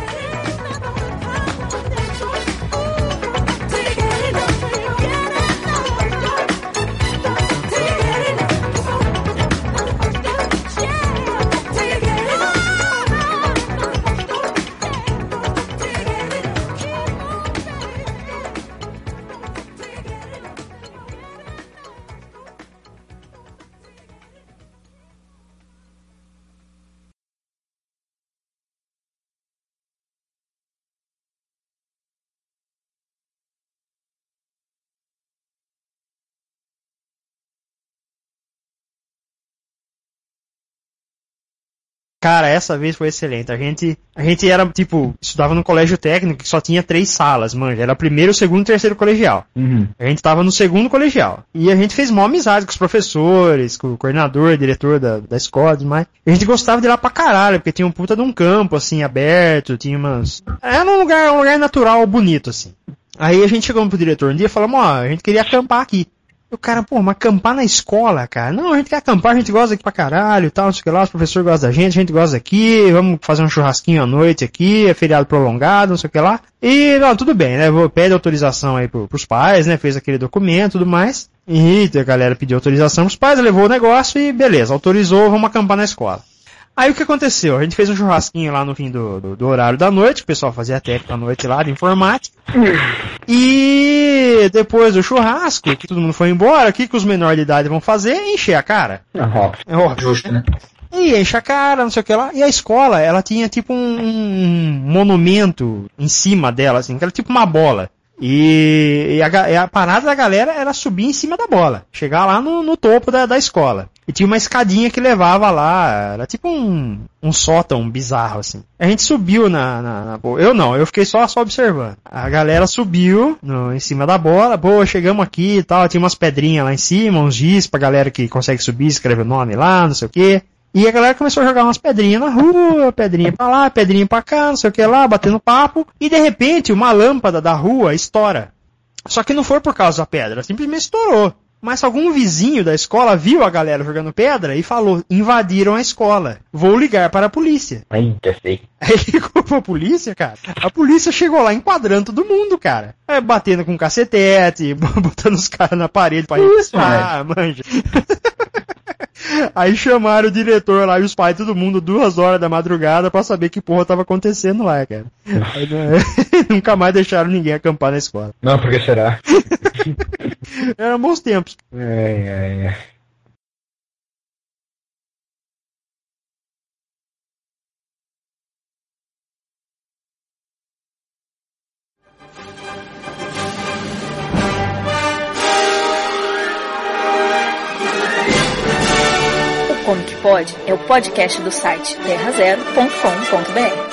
B: Cara, essa vez foi excelente. A gente, a gente era, tipo, estudava no colégio técnico que só tinha três salas, manja. Era primeiro, segundo e terceiro colegial.
A: Uhum.
B: A gente tava no segundo colegial. E a gente fez mó amizade com os professores, com o coordenador, diretor da, da escola e tudo mais. A gente gostava de ir lá pra caralho, porque tinha um puta de um campo, assim, aberto, tinha umas... Era um lugar, um lugar natural, bonito, assim. Aí a gente chegou pro diretor um dia e falamos, ó, a gente queria acampar aqui. O cara, pô, mas acampar na escola, cara? Não, a gente quer acampar, a gente gosta aqui pra caralho e tal, não sei o que lá, os professores gostam da gente, a gente gosta aqui, vamos fazer um churrasquinho à noite aqui, é feriado prolongado, não sei o que lá. E, não, tudo bem, né? Vou pede autorização aí pro, pros pais, né? Fez aquele documento e tudo mais. E a galera pediu autorização pros pais, levou o negócio e beleza, autorizou, vamos acampar na escola. Aí o que aconteceu? A gente fez um churrasquinho lá no fim do, do, do horário da noite, o pessoal fazia técnica à noite lá de informática. E depois do churrasco, que todo mundo foi embora, o que, que os menores de idade vão fazer? Encher a cara. É óbvio.
C: Justo, né?
B: E enche a cara, não sei o que lá. E a escola, ela tinha tipo um, um monumento em cima dela, assim, que era tipo uma bola. E, e a, e a parada da galera era subir em cima da bola. Chegar lá no, no topo da, da escola. E tinha uma escadinha que levava lá. Era tipo um, um sótão bizarro, assim. A gente subiu na, na, na. Eu não, eu fiquei só, só observando. A galera subiu no, em cima da bola. Pô, chegamos aqui e tal. Tinha umas pedrinhas lá em cima, uns giz pra galera que consegue subir, escreve o nome lá, não sei o quê. E a galera começou a jogar umas pedrinhas na rua, pedrinha pra lá, pedrinha pra cá, não sei o que lá, batendo papo. E de repente uma lâmpada da rua estoura. Só que não foi por causa da pedra, simplesmente estourou. Mas algum vizinho da escola viu a galera jogando pedra e falou: invadiram a escola. Vou ligar para a polícia. *laughs*
A: Já sei.
B: Aí ligou pra polícia, cara. A polícia chegou lá enquadrando todo mundo, cara. É, batendo com cacetete, *laughs* botando os caras na parede pra
C: Isso,
B: ah, manja. *laughs* Aí chamaram o diretor lá e os pais, todo mundo, duas horas da madrugada pra saber que porra tava acontecendo lá, cara. Aí, né, *laughs* nunca mais deixaram ninguém acampar na escola.
A: Não, porque será? *laughs*
B: Eram bons tempos.
A: Ai, ai, ai.
H: Como que Pode é o podcast do site terrazero.com.br.